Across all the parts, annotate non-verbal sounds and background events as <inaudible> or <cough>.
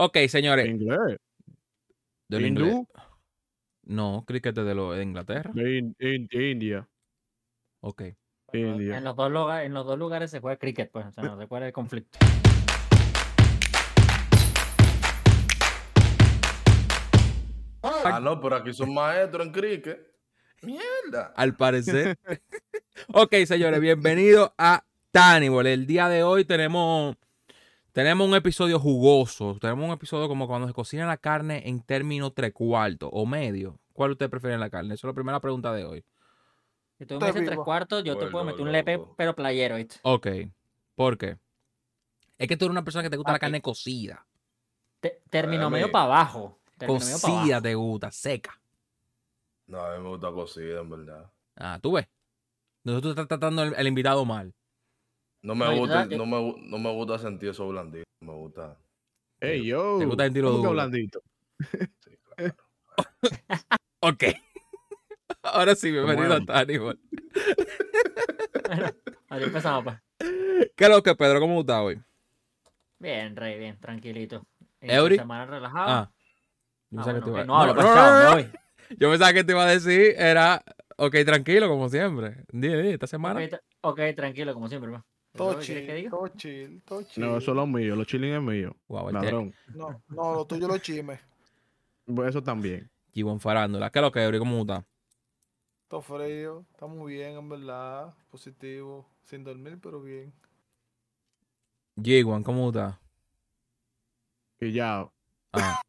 Ok, señores. Inglés. ¿Del Hindú. inglés? No, cricket es de, lo, de Inglaterra. De In- In- India. Ok. India. En los, dos lugares, en los dos lugares se juega cricket, pues. O sea, no se juega el conflicto. Ah, no, pero aquí son maestros en cricket. Mierda. Al parecer. <laughs> ok, señores, bienvenidos a Tannibal. El día de hoy tenemos, tenemos un episodio jugoso. Tenemos un episodio como cuando se cocina la carne en términos tres cuartos o medio. ¿Cuál usted prefiere en la carne? Esa es la primera pregunta de hoy. Si tú me dices tres cuartos, yo te puedo meter un lepe, pero playero, ¿viste? Ok. ¿Por qué? Es que tú eres una persona que te gusta la carne cocida. Terminó A medio para abajo. Terminó medio pa' Cocida abajo. te gusta, seca. No, a mí me gusta cocida, en verdad. Ah, tú ves. Tú estás tratando el, el invitado mal. No me No, gusta, no me, no me gusta sentir eso blandito. Me gusta. Ey, yo. ¿Te gusta sentirlo ¿Cómo que duro? blandito? Sí, claro. <laughs> Ok. <laughs> Ahora sí, bienvenido a. Tannibal. Ahí empezamos, pues. ¿Qué es lo que, Pedro? ¿Cómo estás hoy? Bien, rey, bien, tranquilito. Eury. Semana relajado. Ah. Yo Ah, pensaba que te bueno, iba- ok, no hablo, No, no, no, me. <laughs> Yo pensaba que te iba a decir era, ok, tranquilo, como siempre. Di, di, esta semana. Ok, tra- ok, tranquilo, como siempre, pues. Todo ¿Qué quieres que chill, todo chill, todo chill. No, eso es lo mío. Los chilling es mío. Wow, Ladrón. No, no, lo tuyo lo chisme. Pues Eso también. G1 Farándula. ¿Qué es lo que, Eury? ¿Cómo estás? Todo frío, está muy bien, en verdad. Positivo, sin dormir, pero bien. G1, ¿cómo? Y ya. Ah,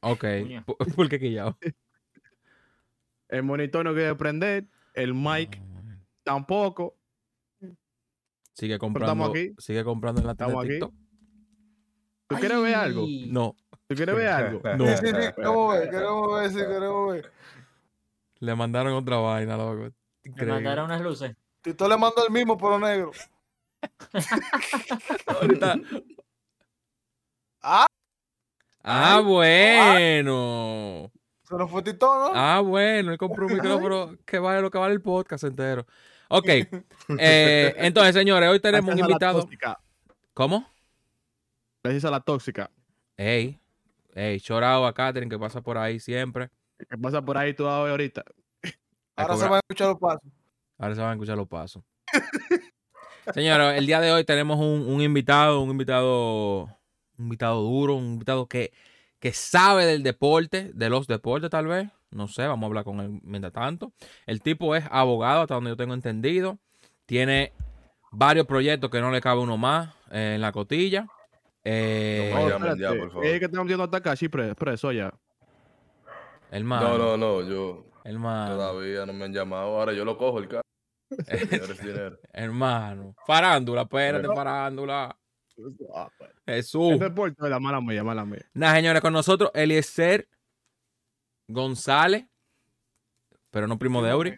ok. ¿Por, por qué quillado? El monitor no quiere prender. El mic tampoco. Sigue estamos comprando, aquí. sigue comprando en la tienda Estamos de aquí. TikTok. ¿Tú quieres ver algo? Ay. No, ¿Tú quieres ver algo? <laughs> No. Sí, sí, sí, queremos ver, queremos ver, sí, queremos ver. le mandaron otra vaina, loco. Increíble. mandaron unas luces. Tito le mandó el mismo, pero negro. <laughs> Ahorita- Ah, Ah, bueno. se nos fue Tito, ¿no? Ah, bueno, él compró un micrófono que vale lo que vale el podcast entero. Ok. eh, <laughs> entonces, señores, hoy tenemos un Gracias a la invitado. ¿Cómo? Gracias a la tóxica. Ey, ey, chorado a Catherine que pasa por ahí siempre. ¿Qué pasa por ahí tú ahorita? Ahora se van a escuchar los pasos. Ahora se van a escuchar los pasos. <laughs> Señores, el día de hoy tenemos un, un invitado, un invitado, un invitado duro, un invitado que, que sabe del deporte, de los deportes tal vez. No sé, vamos a hablar con él mientras tanto. El tipo es abogado, hasta donde yo tengo entendido. Tiene varios proyectos que no le cabe uno más eh, en la cotilla. Eh, No, ya, por favor. Es que estamos metiendo hasta acá, sí, pre- preso ya. hermano, No, no, no. Yo hermano, todavía no me han llamado. Ahora yo lo cojo el carro. <laughs> Es hermano. Farándula, espérate, Bueno. farándula. Ah, pues. Jesús. El deporte, la mala mía, mala mía. Nada, señores, con nosotros Eliezer González, pero no primo de Eury.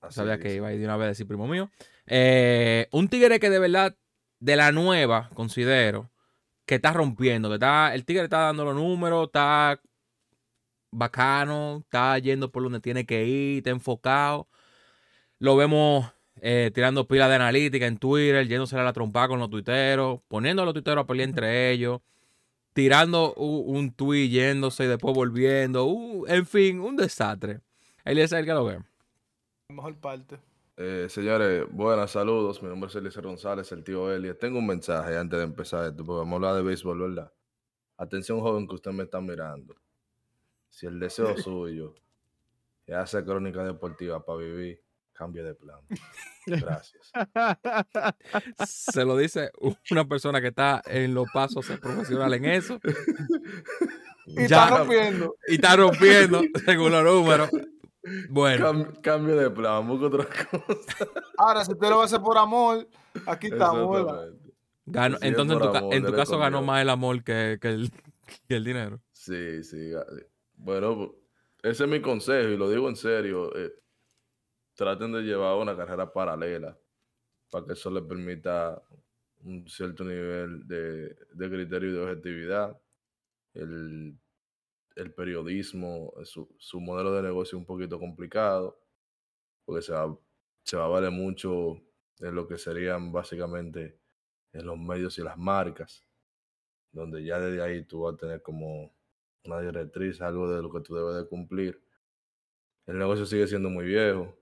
Así Sabía que iba a ir de una vez a decir primo mío. Eh, un tigre que de verdad, de la nueva, considero, que está rompiendo, que está, el tigre está dando los números, está bacano, está yendo por donde tiene que ir, está enfocado. Lo vemos eh, tirando pilas de analítica en Twitter, yéndose a la trompa con los tuiteros, poniendo a los tuiteros a pelear entre ellos, tirando u- un tweet yéndose y después volviendo. uh, en fin, un desastre. Él es el que lo ve. La mejor parte. Eh, señores, buenas, saludos. Mi nombre es Eliezer González, el tío Eli. Tengo un mensaje antes de empezar esto, porque vamos a hablar de béisbol, ¿verdad? Atención, joven, que usted me está mirando. Si el deseo <laughs> suyo es hacer crónica deportiva para vivir, cambie de plan. <laughs> Gracias. Se lo dice una persona que está en los pasos a ser profesional en eso Y Ya. está rompiendo. y está rompiendo <laughs> según los números. Bueno, Cam- cambio de plan, busco otra cosa. Ahora, si usted lo hacer por amor, aquí. Exactamente. ganó- es entonces en tu, amor, en tu caso ganó más el amor que, que el, que el dinero. Sí, sí. Bueno, ese es mi consejo y lo digo en serio. eh, traten de llevar una carrera paralela para que eso les permita un cierto nivel de, de criterio y de objetividad. El, el periodismo, su, su modelo de negocio es un poquito complicado porque se va, se va a valer mucho de lo que serían básicamente en los medios y las marcas. donde ya desde ahí tú vas a tener como una directriz, algo de lo que tú debes de cumplir. El negocio sigue siendo muy viejo.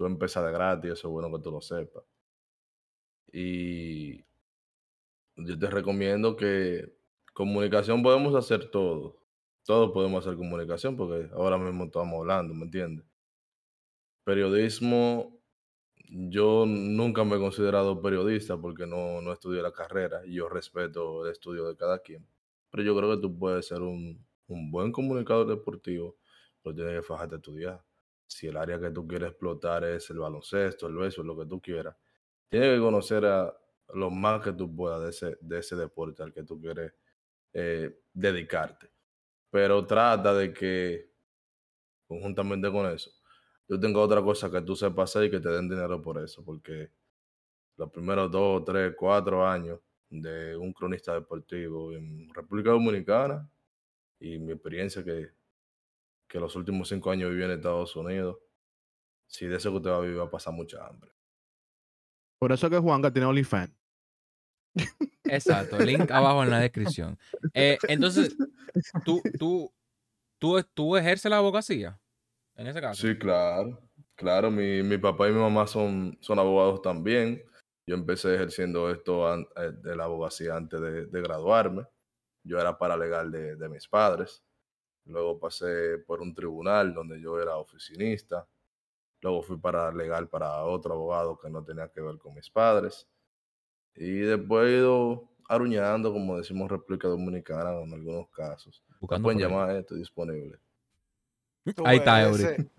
Tú empiezas de gratis, eso es bueno que tú lo sepas. Y yo te recomiendo que comunicación podemos hacer todo. Todos podemos hacer comunicación porque ahora mismo estamos hablando, ¿me entiendes? Periodismo, yo nunca me he considerado periodista porque no, no estudié la carrera y yo respeto el estudio de cada quien. Pero yo creo que tú puedes ser un, un buen comunicador deportivo, pero tienes que fajarte a estudiar. Si el área que tú quieres explotar es el baloncesto, el beso, lo que tú quieras, tienes que conocer a lo más que tú puedas de ese, de ese deporte al que tú quieres eh, dedicarte. Pero trata de que, conjuntamente con eso, yo tengo otra cosa que tú sepas hacer y que te den dinero por eso, porque los primeros dos, tres, cuatro años de un cronista deportivo en República Dominicana y mi experiencia que, que los últimos cinco años viví en Estados Unidos, si de eso que usted va a vivir va a pasar mucha hambre. Por eso que Juanca tiene OnlyFans. <laughs> Exacto, link abajo en la descripción. Eh, entonces, ¿tú, tú, tú, tú ejerces la abogacía en ese caso. Sí, claro. Claro, mi, mi papá y mi mamá son, son abogados también. Yo empecé ejerciendo esto an- eh, de la abogacía antes de, de graduarme. Yo era paralegal de, de mis padres. Luego pasé por un tribunal donde yo era oficinista. Luego fui para legal para otro abogado que no tenía que ver con mis padres. Y después he ido aruñando, como decimos República Dominicana en algunos casos. Buscando pueden llamar, eh, estoy disponible. Ahí está, Eury. Ese,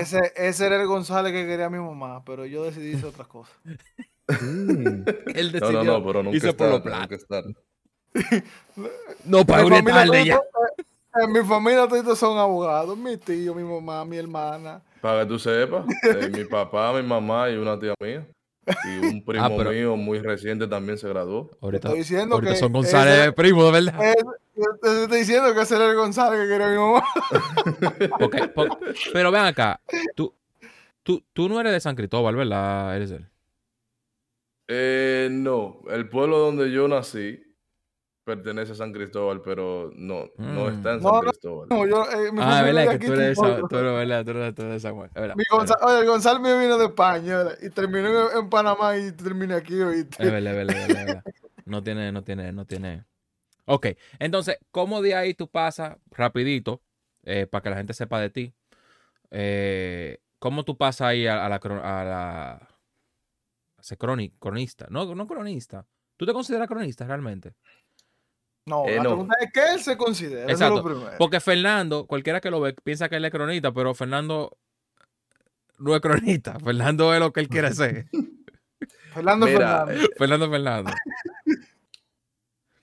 ese, ese era el González que quería mi mamá, pero yo decidí hacer otra cosa. <laughs> Él No, decidió. no, no, pero nunca hizo es por lo plata. <laughs> No, para familia tarde ya. En mi familia todos son abogados, mi tío, mi mamá, mi hermana. Para que tú sepas, eh, mi papá, mi mamá y una tía mía. Y un primo Ah, pero- mío muy reciente también se graduó. Ahorita, Estoy diciendo ahorita que son González ese- primo, de verdad. Eh, yo te estoy diciendo que ese era el González que quería mi mamá. <laughs> Por- pero ven acá, tú, tú, tú no eres de San Cristóbal, ¿verdad? Eres él. Eh, no, el pueblo donde yo nací pertenece a San Cristóbal, pero no, no Mm. está en No, San no, Cristóbal. No, yo, eh, mi Ah, verdad que tú eres de San, tú eres, verdad, tú eres, tú eres de San Juan. Verdad, mi es verdad. González, oye, el González mío vino de España ¿verdad? y terminó en, en Panamá y terminé aquí. ¿oíste? Es verdad, es verdad, es verdad. No tiene, no tiene, no tiene. Ok, entonces, ¿cómo de ahí tú pasas rapidito eh, para que la gente sepa de ti? Eh, ¿Cómo tú pasas ahí a, a la, a la a ser croni- cronista? No, no cronista. ¿Tú te consideras cronista realmente? No, Eh, la no. pregunta es qué él se considera. Eso es Exacto, lo primero. Porque Fernando, cualquiera que lo ve, piensa que él es cronista, pero Fernando no es cronista. <laughs> Fernando es lo que él quiere ser. <laughs> Fernando Mira, Fernández. Fernando Fernando. <laughs>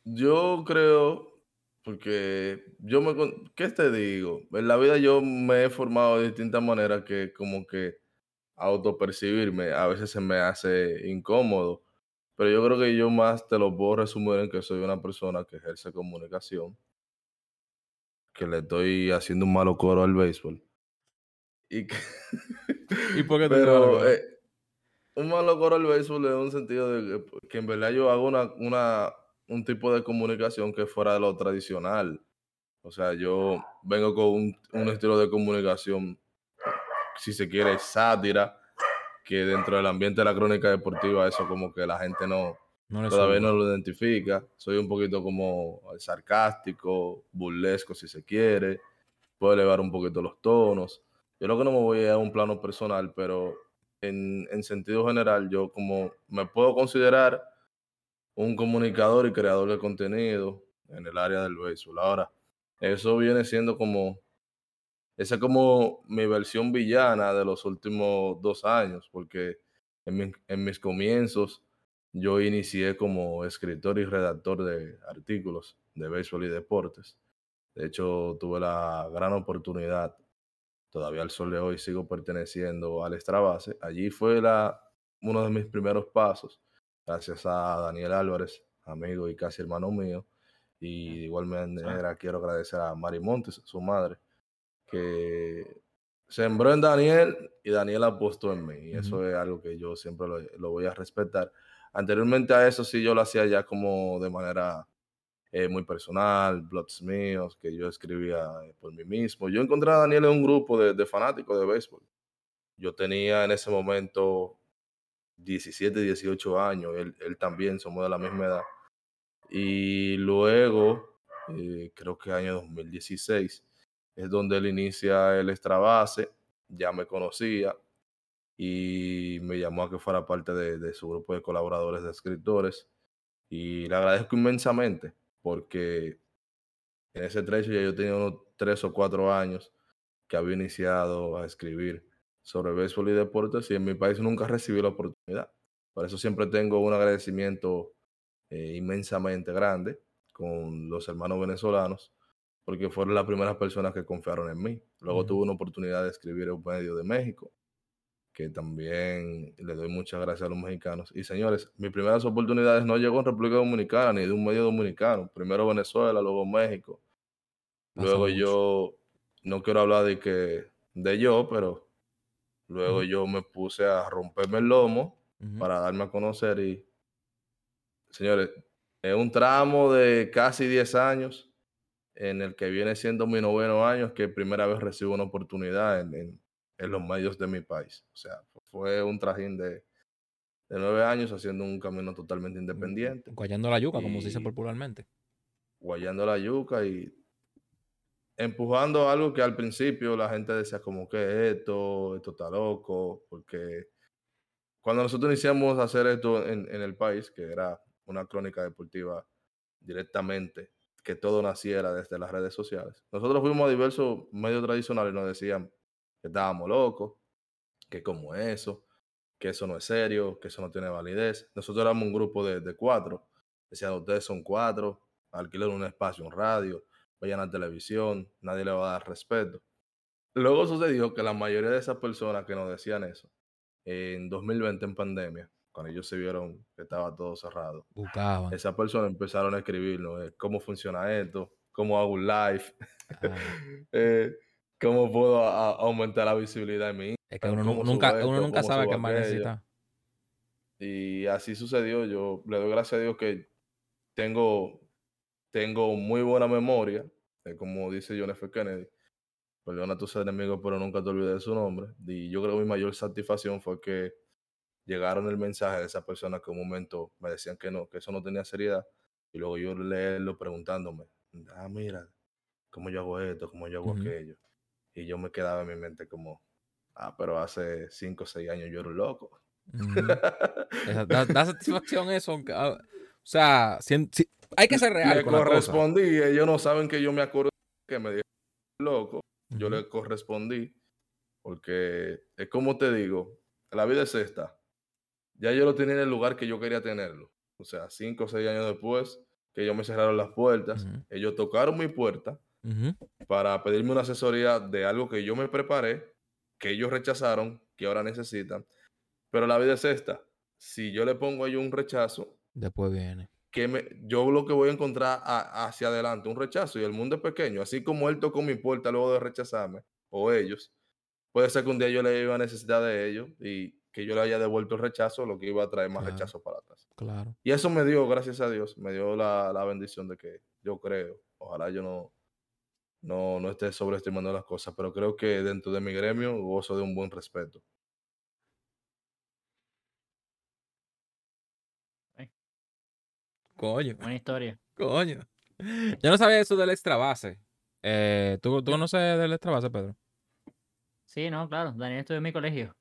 Yo creo, porque yo me... con- ¿Qué te digo? En la vida yo me he formado de distintas maneras que como que autopercibirme a veces se me hace incómodo, pero yo creo que yo más te lo puedo resumir en que soy una persona que ejerce comunicación, que le estoy haciendo un malo coro al béisbol. Y que... <laughs> ¿Y por qué te Pero eh, un malo coro al béisbol en un sentido de que, que en verdad yo hago una, una, un tipo de comunicación que es fuera de lo tradicional. O sea, yo vengo con un, un estilo de comunicación, si se quiere, sátira, que dentro del ambiente de la crónica deportiva eso como que la gente no, todavía no lo identifica. Soy un poquito como sarcástico, burlesco si se quiere. Puedo elevar un poquito los tonos. Yo lo que no me voy a un plano personal, pero en, en sentido general, yo como me puedo considerar un comunicador y creador de contenido en el área del béisbol. Ahora, eso viene siendo como, esa es como mi versión villana de los últimos dos años, porque en, mi- en mis comienzos yo inicié como escritor y redactor de artículos de béisbol y deportes. De hecho, tuve la gran oportunidad, todavía al sol de hoy sigo perteneciendo al Extrabase. Allí fue la, uno de mis primeros pasos, gracias a Daniel Álvarez, amigo y casi hermano mío. Y de igual manera quiero agradecer a Mari Montes, su madre, que sembró en Daniel y Daniel apostó en mí. Y eso es algo que yo siempre lo, lo voy a respetar. Anteriormente a eso sí yo lo hacía ya como de manera eh, muy personal, blogs míos, que yo escribía eh, por mí mismo. Yo encontré a Daniel en un grupo de, de fanáticos de béisbol. Yo tenía en ese momento 17, 18 años, él, él también, somos de la misma edad. Y luego, eh, creo que año 2016, es donde él inicia el extra base, ya me conocía y me llamó a que fuera parte de, su grupo de colaboradores de escritores. Y le agradezco inmensamente porque en ese trecho ya yo tenía unos tres o cuatro años que había iniciado a escribir sobre béisbol y deportes y en mi país nunca recibí la oportunidad. Por eso siempre tengo un agradecimiento eh, inmensamente grande con los hermanos venezolanos, porque fueron las primeras personas que confiaron en mí. Luego Ujú. tuve una oportunidad de escribir en un medio de México, que también le doy muchas gracias a los mexicanos. Y señores, mis primeras oportunidades no llegó en República Dominicana ni de un medio dominicano. Primero Venezuela, luego México. Pasa Luego mucho. yo, no quiero hablar de que de yo, pero luego Ujú. yo me puse a romperme el lomo Ujú. para darme a conocer y, señores, es un tramo de casi 10 años en el que viene siendo mi noveno año que primera vez recibo una oportunidad en, en- en los medios de mi país. O sea, fue un trajín de, de nueve años haciendo un camino totalmente independiente, Guayando la yuca, como se dice popularmente. guayando la yuca y empujando algo que al principio la gente decía como que esto, esto está loco, porque cuando nosotros iniciamos a hacer esto en, en el país, que era una crónica deportiva directamente, que todo naciera desde las redes sociales, nosotros fuimos a diversos medios tradicionales y nos decían que estábamos locos, que como eso, que eso no es serio, que eso no tiene validez. Nosotros éramos un grupo de, cuatro, decían ustedes son cuatro, alquilen un espacio, un radio, vayan a televisión, nadie le va a dar respeto. Luego sucedió que la mayoría de esas personas que nos decían eso, en 2020 en pandemia, cuando ellos se vieron que estaba todo cerrado, Buscaban. esas personas empezaron a escribirnos eh, cómo funciona esto, cómo hago un live, Ah, <laughs> eh, cómo puedo a- aumentar la visibilidad de mi es que uno, nu- ¿Cómo subo nunca, esto? uno nunca ¿Cómo sabe qué más necesita. Y así sucedió. Yo le doy gracias a Dios que tengo, tengo muy buena memoria. eh, como dice John F. Kennedy, perdona a tus enemigos, pero nunca te olvides de su nombre. Y yo creo que mi mayor satisfacción fue que llegaron el mensaje de esas personas que un momento me decían que no, que eso no tenía seriedad. Y luego yo leerlo preguntándome, ah, mira, ¿cómo yo hago esto? ¿Cómo yo hago aquello? Y yo me quedaba en mi mente como, ah, pero hace cinco o seis años yo era un loco. Ujú. <laughs> Esa- Da, da satisfacción eso. aunque, ah, o sea, si- si- hay que ser real le con la cosa. correspondí, ellos no saben que yo me acuerdo que me dijeron loco, yo le correspondí, porque es como te digo, la vida es esta. Ya yo lo tenía en el lugar que yo quería tenerlo. O sea, cinco o seis años después que ellos me cerraron las puertas, ellos tocaron mi puerta para pedirme una asesoría de algo que yo me preparé, que ellos rechazaron, que ahora necesitan. Pero la vida es esta. Si yo le pongo a ellos un rechazo, Después viene. que me, yo lo que voy a encontrar a- hacia adelante, un rechazo, y el mundo es pequeño, así como él tocó mi puerta luego de rechazarme, o ellos, puede ser que un día yo le iba a necesitar de ellos y que yo le haya devuelto el rechazo, lo que iba a traer más Claro. rechazo para atrás. Claro. Y eso me dio, gracias a Dios, me dio la, la bendición de que yo creo, ojalá yo no, no, no esté sobreestimando las cosas, pero creo que dentro de mi gremio gozo de un buen respeto. Coño, Buena historia. coño. Yo no sabía eso del extra base. Eh, ¿tú, ¿Tú conoces del extra base, Pedro? Sí, no, claro. Daniel estudió en mi colegio.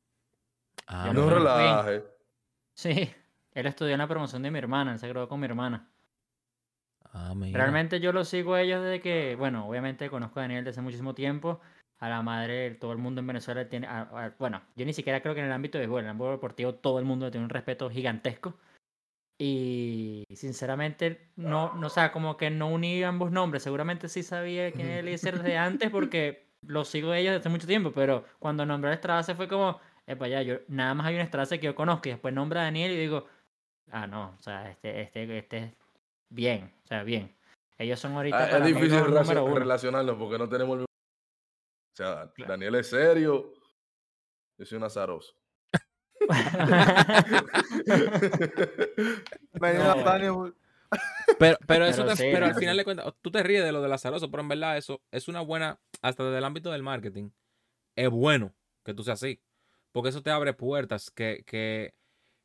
Ah, no relaje. Sí. Él estudió en la promoción de mi hermana. Él se graduó con mi hermana. Ah, mira. Realmente yo lo sigo a ellos desde que, bueno, obviamente conozco a Daniel desde hace muchísimo tiempo. A la madre, todo el mundo en Venezuela tiene, a- a- bueno, yo ni siquiera creo que en el ámbito de béisbol, en el ámbito deportivo todo el mundo tiene un respeto gigantesco. Y sinceramente, no, no, o sea, como que no uní ambos nombres. Seguramente sí sabía quién era Eliezer desde <laughs> antes porque lo sigo a ellos desde hace mucho tiempo, pero cuando nombré a Estradace fue como, epa, ya, yo, nada más hay un Estradace que yo conozco y después nombra a Daniel y digo, ah, no, o sea, este, este, este es bien, o sea, bien. Ellos son ahorita Ah, es difícil relacion- relacionarlos porque no tenemos el mismo. O sea, Claro. Daniel es serio. Yo soy un azaroso. <laughs> Venía No. Daniel. Pero, pero eso Pero te- sí, pero al final de cuentas, tú te ríes de lo del azaroso, pero en verdad eso es una buena, hasta desde el ámbito del marketing, es bueno que tú seas así. Porque eso te abre puertas que, que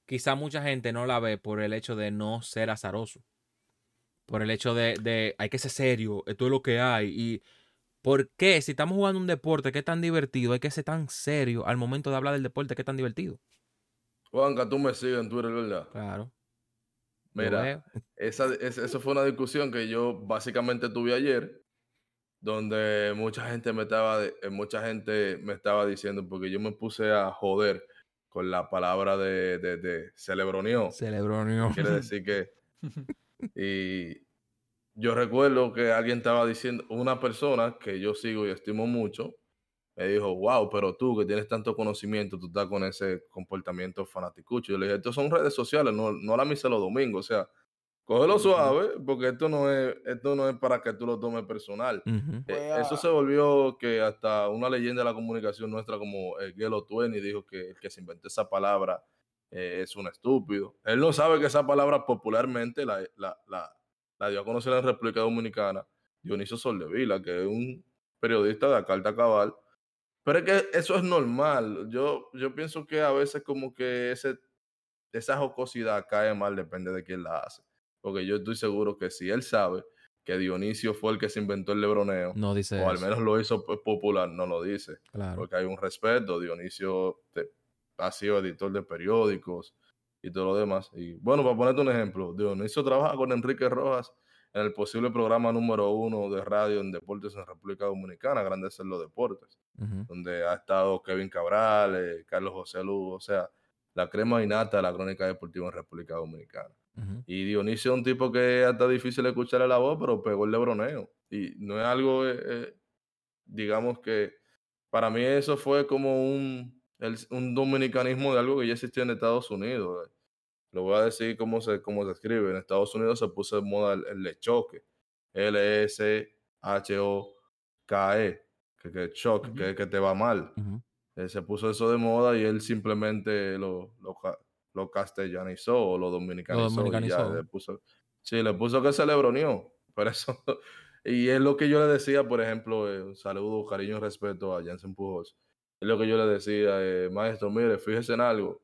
quizá mucha gente no la ve por el hecho de no ser azaroso. Por el hecho de, de hay que ser serio, esto es lo que hay. Y ¿por qué? Si estamos jugando un deporte que es tan divertido, hay que ser tan serio al momento de hablar del deporte que es tan divertido. Juanca, tú me sigues en Twitter, ¿verdad? Claro. Mira, esa, es- eso fue una discusión que yo básicamente tuve ayer, donde mucha gente me estaba, eh, mucha gente me estaba diciendo, porque yo me puse a joder con la palabra de, de, de celebronio. Celebronio. Quiere <laughs> decir que. Y yo recuerdo que alguien estaba diciendo, una persona que yo sigo y estimo mucho, me dijo, wow, pero tú que tienes tanto conocimiento, tú estás con ese comportamiento fanaticucho. Yo le dije, estos son redes sociales, no, no la misa los domingos. O sea, cógelo suave, porque esto no es, esto no es para que tú lo tomes personal. Eh, Fue a- Eso se volvió que hasta una leyenda de la comunicación nuestra como el Gelo Twenty dijo que el que se inventó esa palabra eh, es un estúpido. Él no sabe que esa palabra popularmente la, la, la, la dio a conocer en República Dominicana Dionisio Soldevila, que es un periodista de la Carta Cabal. Pero es que eso es normal. Yo, yo pienso que a veces como que ese, esa jocosidad cae mal, depende de quién la hace. Porque yo estoy seguro que si él sabe que Dionisio fue el que se inventó el lebroneo, No dice o al menos lo hizo pues, popular, no lo dice, Claro. porque hay un respeto. Dionisio te- ha sido editor de periódicos y todo lo demás. Y bueno, para ponerte un ejemplo, Dionisio trabaja con Enrique Rojas en el posible programa número uno de radio en deportes en República Dominicana, Grandes en los Deportes, donde ha estado Kevin Cabral, eh, Carlos José Lugo, o sea, la crema innata de la crónica deportiva en República Dominicana. Y Dionisio es un tipo que es hasta difícil escucharle la voz, pero pegó el lebroneo. Y no es algo, eh, eh, digamos que para mí eso fue como un, el- un dominicanismo de algo que ya existía en Estados Unidos. eh. Lo voy a decir cómo se, cómo se escribe. En Estados Unidos se puso de moda el, el lechoque. L-S-H-O-K-E. Que, que choque, Ujú. que, que te va mal. Eh, se puso eso de moda y él simplemente lo, lo, lo castellanizó o lo dominicanizó. y ya, dominicanizó. le puso, sí, le puso que se le broneó. <laughs> Por eso, y es lo que yo le decía, por ejemplo, eh, un saludo, cariño y respeto a Jansen Pujols. Es lo que yo le decía, eh, maestro, mire, fíjese en algo.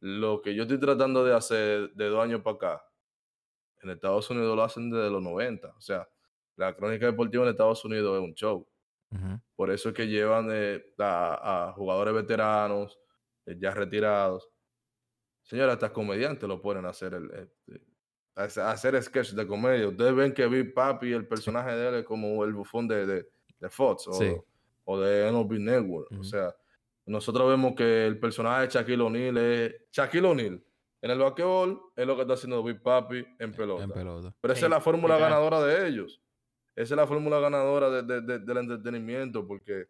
Lo que yo estoy tratando de hacer de dos años para acá, en Estados Unidos lo hacen desde los 90. O sea, la crónica deportiva en Estados Unidos es un show. Por eso es que llevan eh, a, a jugadores veteranos, ya retirados. Señora, hasta comediantes lo ponen a hacer el, a hacer- sketch de comedia. Ustedes ven que Big Papi, el personaje de él es como el bufón de, de, de Fox o, Sí. o de NOB Network. O sea, nosotros vemos que el personaje de Shaquille O'Neal es Shaquille O'Neal. En el basquetbol es lo que está haciendo Big Papi en pelota. En pelota. Pero esa es la fórmula ganadora de ellos. Esa es la fórmula ganadora de- de- de- del entretenimiento, porque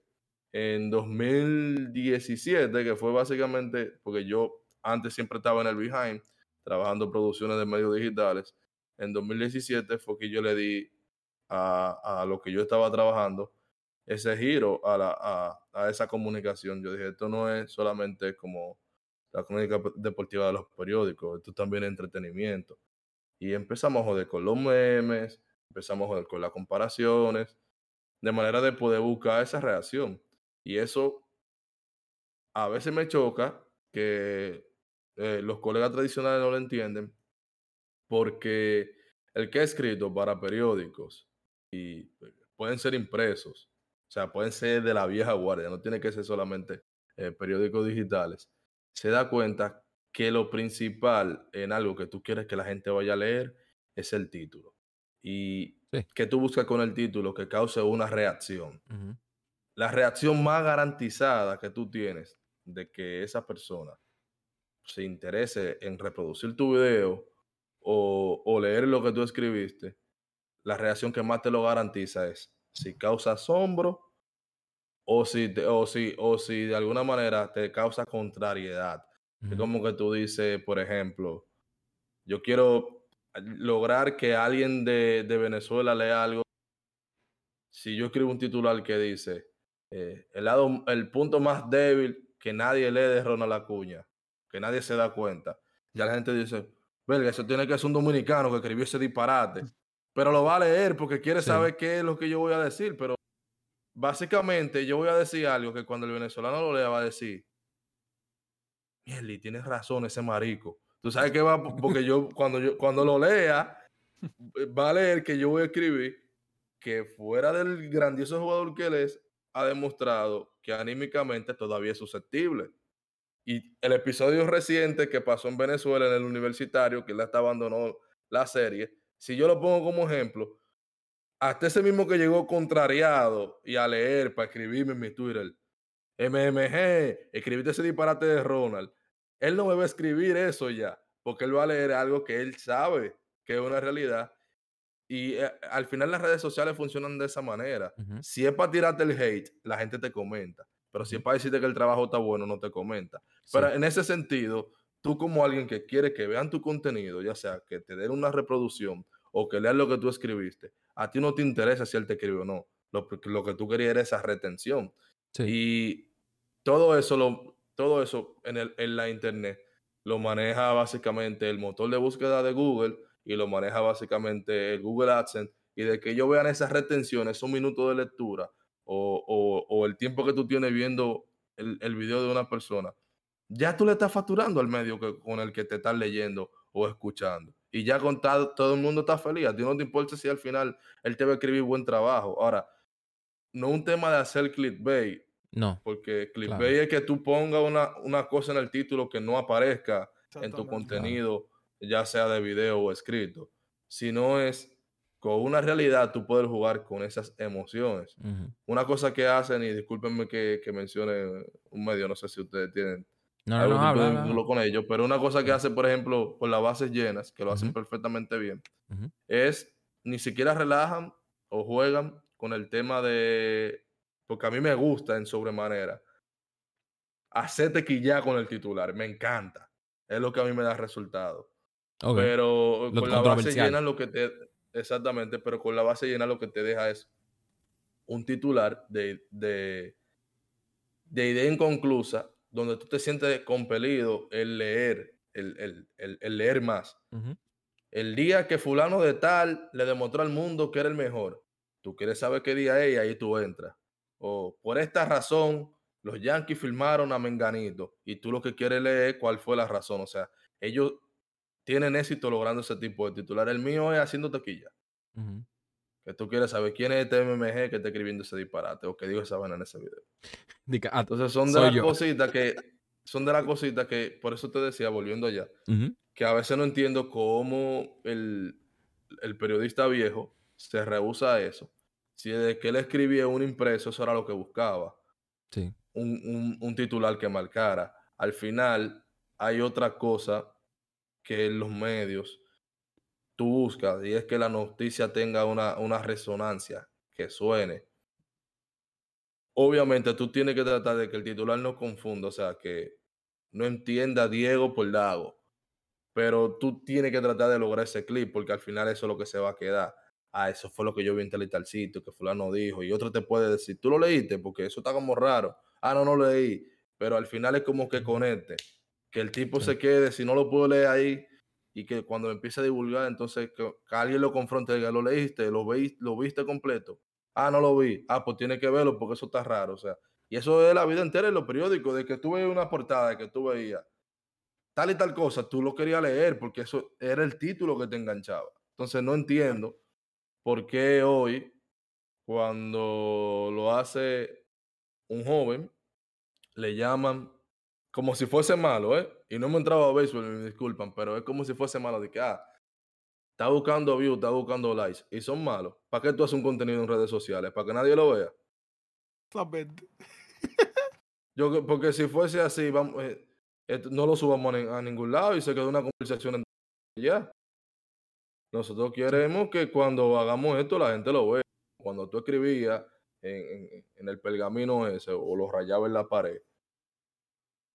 en 2017, que fue básicamente, porque yo antes siempre estaba en el behind, trabajando producciones de medios digitales, en 2017 fue que yo le di a, lo que yo estaba trabajando ese giro a, a, esa comunicación. Yo dije, esto no es solamente como la pe- deportiva de los periódicos, esto también es entretenimiento. Y empezamos a joder con los memes, empezamos a joder con las comparaciones, de manera de poder buscar esa reacción. Y eso a veces me choca que eh, los colegas tradicionales no lo entienden, porque el que ha escrito para periódicos y eh, pueden ser impresos, o sea, pueden ser de la vieja guardia, no tiene que ser solamente eh, periódicos digitales, se da cuenta que lo principal en algo que tú quieres que la gente vaya a leer es el título. Y Sí. que tú buscas con el título que cause una reacción. La reacción más garantizada que tú tienes de que esa persona se interese en reproducir tu video o, o leer lo que tú escribiste, la reacción que más te lo garantiza es si causa asombro o si, te- o si, o si de alguna manera te causa contrariedad. Es como que tú dices, por ejemplo, yo quiero lograr que alguien de, de Venezuela lea algo. Si yo escribo un titular que dice, eh, el, lado, el punto más débil que nadie lee de Ronald Acuña, que nadie se da cuenta, ya la gente dice, verga, eso tiene que ser un dominicano que escribió ese disparate. Pero lo va a leer porque quiere Sí. saber qué es lo que yo voy a decir. Pero básicamente yo voy a decir algo que cuando el venezolano lo lea va a decir, Mierda, tienes razón ese marico. Tú sabes que va, porque yo <laughs> cuando, yo cuando lo lea, va a leer que yo voy a escribir que fuera del grandioso jugador que él es, ha demostrado que anímicamente todavía es susceptible. Y el episodio reciente que pasó en Venezuela en el universitario, que él hasta abandonó la serie, si yo lo pongo como ejemplo, hasta ese mismo que llegó contrariado y a leer para escribirme en mi Twitter, MMG, escribiste ese disparate de Ronald, él no me va a escribir eso ya, porque él va a leer algo que él sabe que es una realidad. Y eh, al final las redes sociales funcionan de esa manera. Si es para tirarte el hate, la gente te comenta. Pero si es para decirte que el trabajo está bueno, no te comenta. Pero Sí. en ese sentido, tú como alguien que quiere que vean tu contenido, ya sea que te den una reproducción o que lean lo que tú escribiste, a ti no te interesa si él te escribe o no. Lo, lo que tú querías era esa retención. Sí. Y todo eso, lo, todo eso en, el, en la internet lo maneja básicamente el motor de búsqueda de Google y lo maneja básicamente el Google AdSense. Y de que ellos vean esas retenciones, esos minutos de lectura o, o- o el tiempo que tú tienes viendo el, el video de una persona, ya tú le estás facturando al medio que, con el que te estás leyendo o escuchando. Y ya con todo el mundo está feliz. A ti no te importa si al final él te va a escribir buen trabajo. Ahora, no un tema de hacer clickbait, No. porque clickbait Claro. es que tú pongas una, una cosa en el título que no aparezca en tu contenido, ya sea de video o escrito. Si no es con una realidad, tú puedes jugar con esas emociones. Una cosa que hacen, y discúlpenme que, que mencione un medio, no sé si ustedes tienen No, no, algún no, tipo de vínculo con ellos, pero una cosa que hace, por ejemplo, con las bases llenas, que lo hacen perfectamente bien, es ni siquiera relajan o juegan con el tema de, porque a mí me gusta en sobremanera, hacerte quillar con el titular, me encanta, es lo que a mí me da resultado. Pero Lo con la base llena lo que te, exactamente, pero con la base llena lo que te deja es un titular de, de, de idea inconclusa, donde tú te sientes compelido el leer, el, el- el- el leer más. El día que fulano de tal le demostró al mundo que era el mejor. Tú quieres saber qué día es y ahí tú entras. O por esta razón, los Yankees firmaron a Menganito y tú lo que quieres leer es cuál fue la razón. O sea, ellos tienen éxito logrando ese tipo de titular. El mío es haciendo taquilla. Que tú quieres saber quién es este MMG que está escribiendo ese disparate o que dijo esa vaina en ese video. <laughs> Ah, Entonces son de las yo. cositas que, son de las cositas que, por eso te decía, volviendo allá, que a veces no entiendo cómo el, el periodista viejo se rehúsa a eso. Si desde que él escribía un impreso, eso era lo que buscaba, Sí. un, un- un titular que marcara. Al final, hay otra cosa que en los medios tú buscas, y es que la noticia tenga una, una resonancia, que suene. Obviamente, tú tienes que tratar de que el titular no confunda, o sea, que no entienda Diego por Dago pero tú tienes que tratar de lograr ese clip porque al final eso es lo que se va a quedar. Ah, eso fue lo que yo vi en tal y tal sitio, que fulano dijo. Y otro te puede decir, tú lo leíste porque eso está como raro. Ah, no, no leí. Pero al final es como que conecte. Que el tipo Sí. se quede, si no lo puedo leer ahí, y que cuando empiece a divulgar, entonces que, que alguien lo confronte y diga, lo leíste, lo, veis, lo viste completo. Ah, no lo vi. Ah, pues tiene que verlo porque eso está raro. O sea, y eso es la vida entera en los periódicos, de que tú veías una portada, de que tú veías tal y tal cosa, tú lo querías leer porque eso era el título que te enganchaba. Entonces no entiendo por qué hoy, cuando lo hace un joven, le llaman como si fuese malo, ¿eh? Y no me entraba a béisbol, me disculpan, pero es como si fuese malo de que, ah, está buscando views, está buscando likes, y son malos. ¿Para qué tú haces un contenido en redes sociales? ¿Para que nadie lo vea? Exactamente. Yo, que- porque si fuese así, vamos, eh, esto- no lo subamos a, nin- a ningún lado y se quedó una conversación en ya. Nosotros queremos que cuando hagamos esto la gente lo vea. Cuando tú escribías en, en- en el pergamino ese o lo rayabas en la pared,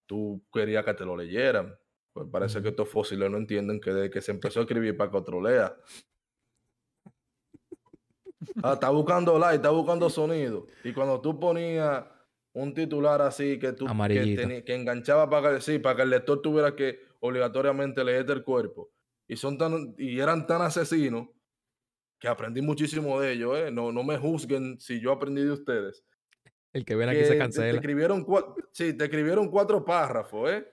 tú querías que te lo leyeran. Pues parece que estos fósiles no entienden que desde que se empezó a escribir para que otro lea. Ah, está buscando like, está buscando sonido. Y cuando tú ponías un titular así que tú que, que enganchaba para que, sí, para que el lector tuviera que obligatoriamente leerte el cuerpo, y, son tan, y eran tan asesinos que aprendí muchísimo de ellos. ¿eh? No, no me juzguen si yo aprendí de ustedes. El que ven aquí se te- Te, cancela. escribieron, cua- sí, te escribieron cuatro párrafos, ¿eh?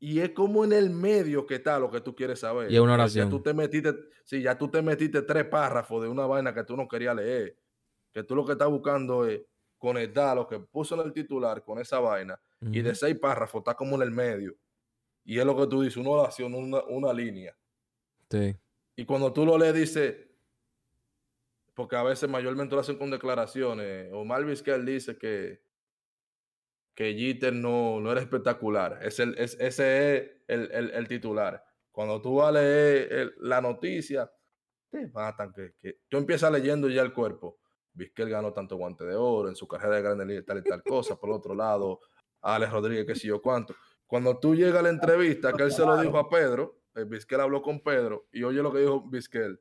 Y es como en el medio que está lo que tú quieres saber. Y es una oración. Ya tú te metiste, sí, ya tú te metiste tres párrafos de una vaina que tú no querías leer. Que tú lo que estás buscando es conectar lo que puso en el titular con esa vaina. Y de seis párrafos está como en el medio. Y es lo que tú dices, una oración, una, una línea. Sí. Y cuando tú lo lees, dice, porque a veces mayormente lo hacen con declaraciones. Omar Vizquel dice que, que Jeter no, no era espectacular. Es el, es, ese es el, el- el titular. Cuando tú vas a leer el- la noticia, te matan. Que, que tú empiezas leyendo ya el cuerpo. Vizquel ganó tanto guante de oro en su carrera de Grandes Ligas, tal y tal cosa. Por otro lado, Alex Rodríguez, qué sé yo cuánto. Cuando tú llegas a la entrevista, que él se lo dijo a Pedro, eh, Vizquel habló con Pedro, y oye lo que dijo Vizquel.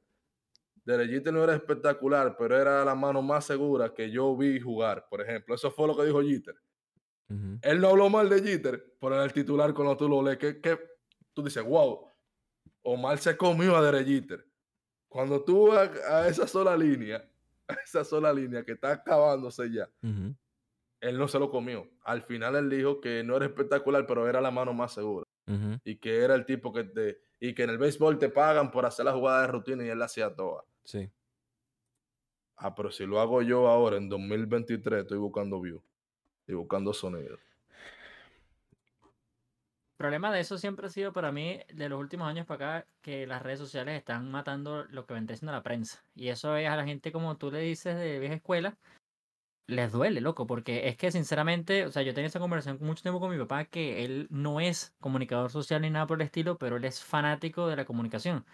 Derechite no era espectacular, pero era la mano más segura que yo vi jugar, por ejemplo. Eso fue lo que dijo Jeter. Él no habló mal de Jeter, pero en el titular cuando tú lo lees, que, que tú dices, wow, Omar se comió a Derek Jeter. Cuando tú vas a esa sola línea, <laughs> a esa sola línea que está acabándose ya, él no se lo comió. Al final él dijo que no era espectacular, pero era la mano más segura. Y que era el tipo que te... Y que en el béisbol te pagan por hacer la jugada de rutina y él la hacía toda. Sí. Ah, pero si lo hago yo ahora en 2023, estoy buscando view. Estoy buscando sonido. El problema de eso siempre ha sido para mí, de los últimos años para acá, que las redes sociales están matando lo que vendría siendo la prensa. Y eso es a la gente, como tú le dices, de vieja escuela, les duele, loco, porque es que sinceramente, o sea, yo tenía esa conversación mucho tiempo con mi papá, que él no es comunicador social ni nada por el estilo, pero él es fanático de la comunicación.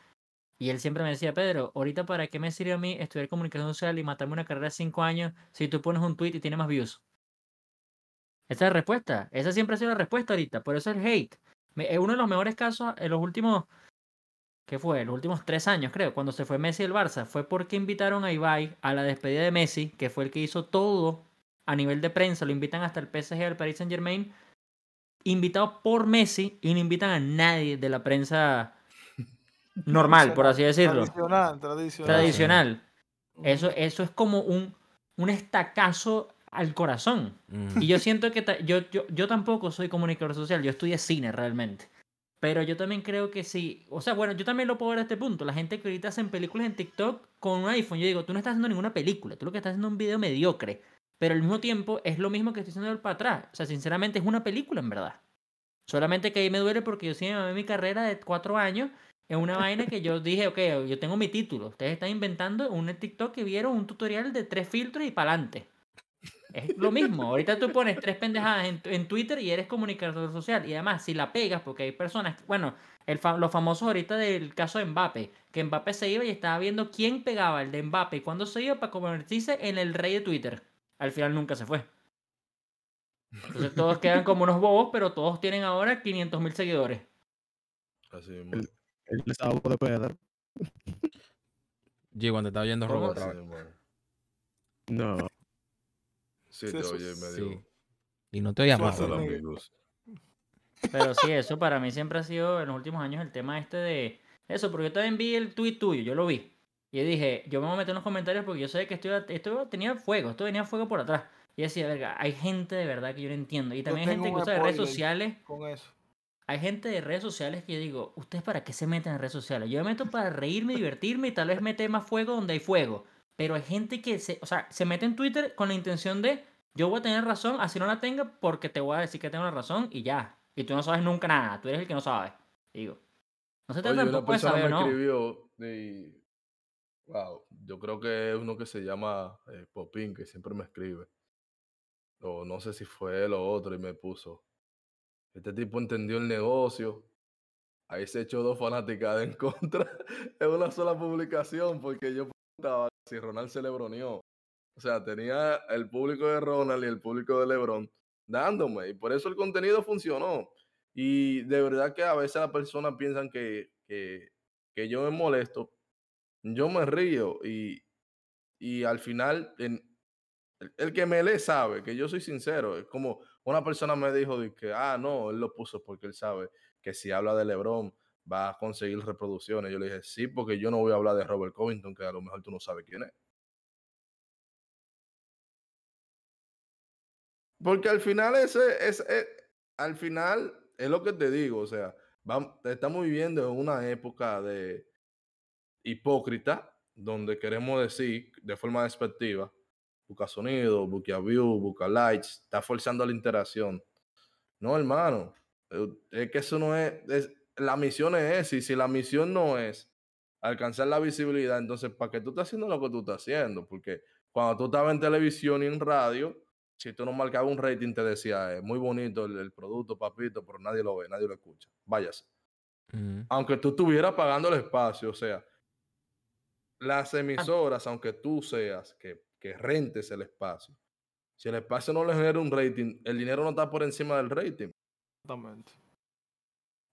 Y él siempre me decía, Pedro, ahorita para qué me sirve a mí estudiar comunicación social y matarme una carrera de cinco años si tú pones un tweet y tiene más views. Esa es la respuesta. Esa siempre ha sido la respuesta ahorita. Por eso el hate. Uno de los mejores casos en los últimos. ¿Qué fue? Los últimos tres años, creo. Cuando se fue Messi del Barça. Fue porque invitaron a Ibai a la despedida de Messi, que fue el que hizo todo a nivel de prensa. Lo invitan hasta el PSG, al Paris Saint Germain. Invitado por Messi y no invitan a nadie de la prensa normal, por así decirlo. Tradicional, tradicional. Tradicional. Eso, eso es como un, un estacazo al corazón. Y yo siento que ta- yo, yo, yo tampoco soy comunicador social, yo estudié cine realmente. Pero yo también creo que sí. O sea, bueno, yo también lo puedo ver a este punto. La gente que ahorita hacen películas en TikTok con un iPhone, yo digo, tú no estás haciendo ninguna película, tú lo que estás haciendo es un video mediocre. Pero al mismo tiempo es lo mismo que estoy haciendo el para atrás. O sea, sinceramente es una película en verdad. Solamente que ahí me duele porque yo sí me mi carrera de cuatro años en una vaina que yo dije, ok, yo tengo mi título. Ustedes están inventando un TikTok que vieron un tutorial de tres filtros y para adelante. Es lo mismo. Ahorita tú pones tres pendejadas en, en Twitter y eres comunicador social. Y además, si la pegas, porque hay personas, bueno, el fa- los famosos ahorita del caso de Mbappé, que Mbappé se iba y estaba viendo quién pegaba el de Mbappé y cuándo se iba para convertirse en el rey de Twitter. Al final nunca se fue. Entonces todos quedan como unos bobos, pero todos tienen ahora 500 mil seguidores. Así mismo. El- El desahogo de Pedro. G, cuando te está oyendo robot. Así mismo. No. Sí, te oye medio. Sí. Y no te Miguel. amigos. Pero sí, eso para mí siempre ha sido en los últimos años el tema este de eso, porque yo también vi el tweet tuyo, yo lo vi. Y yo dije, yo me voy a meter en los comentarios porque yo sé que esto, iba- esto tenía fuego, esto venía fuego por atrás. Y decía, verga, hay gente de verdad que yo no entiendo. Y también hay gente que usa de redes sociales. Con eso. Hay gente de redes sociales que yo digo, ¿ustedes para qué se meten en redes sociales? Yo me meto para reírme, divertirme y tal vez meter más fuego donde hay fuego. Pero hay gente que se, o sea, se mete en Twitter con la intención de, yo voy a tener razón, así no la tenga, porque te voy a decir que tengo la razón y ya. Y tú no sabes nunca nada, tú eres el que no sabe. Digo. No se trata Oye, tampoco de persona saber, me ¿no? escribió y. Wow, yo creo que es uno que se llama eh, Popín, que siempre me escribe. O no sé si fue él o otro y me puso. Este tipo entendió el negocio. Ahí se echó dos fanáticas en <laughs> contra en una sola publicación porque yo preguntaba si Ronald se lebroneó. O sea, tenía el público de Ronald y el público de Lebron dándome. Y por eso el contenido funcionó. Y de verdad que a veces las personas piensan que, que, que yo me molesto. Yo me río y, y al final el, el que me lee sabe que yo soy sincero. Es como una persona me dijo de que, ah, no, él lo puso porque él sabe que si habla de Lebron va a conseguir reproducciones. Yo le dije, sí, porque yo no voy a hablar de Robert Covington, que a lo mejor tú no sabes quién es. Porque al final ese es, es- al final es lo que te digo, o sea, vam- estamos viviendo en una época de hipócrita, donde queremos decir de forma despectiva, busca sonido, busca view, busca likes, está forzando la interacción. No, hermano, eh, es que eso no es, es- la misión es esa, y si la misión no es alcanzar la visibilidad, entonces, ¿para qué tú estás haciendo lo que tú estás haciendo? Porque cuando tú estabas en televisión y en radio, si tú no marcabas un rating, te decía, es muy bonito el, el producto, papito, pero nadie lo ve, nadie lo escucha. Váyase. Aunque tú estuvieras pagando el espacio, o sea, las emisoras, aunque tú seas que, que rentes el espacio, si el espacio no le genera un rating, el dinero no está por encima del rating. Exactamente.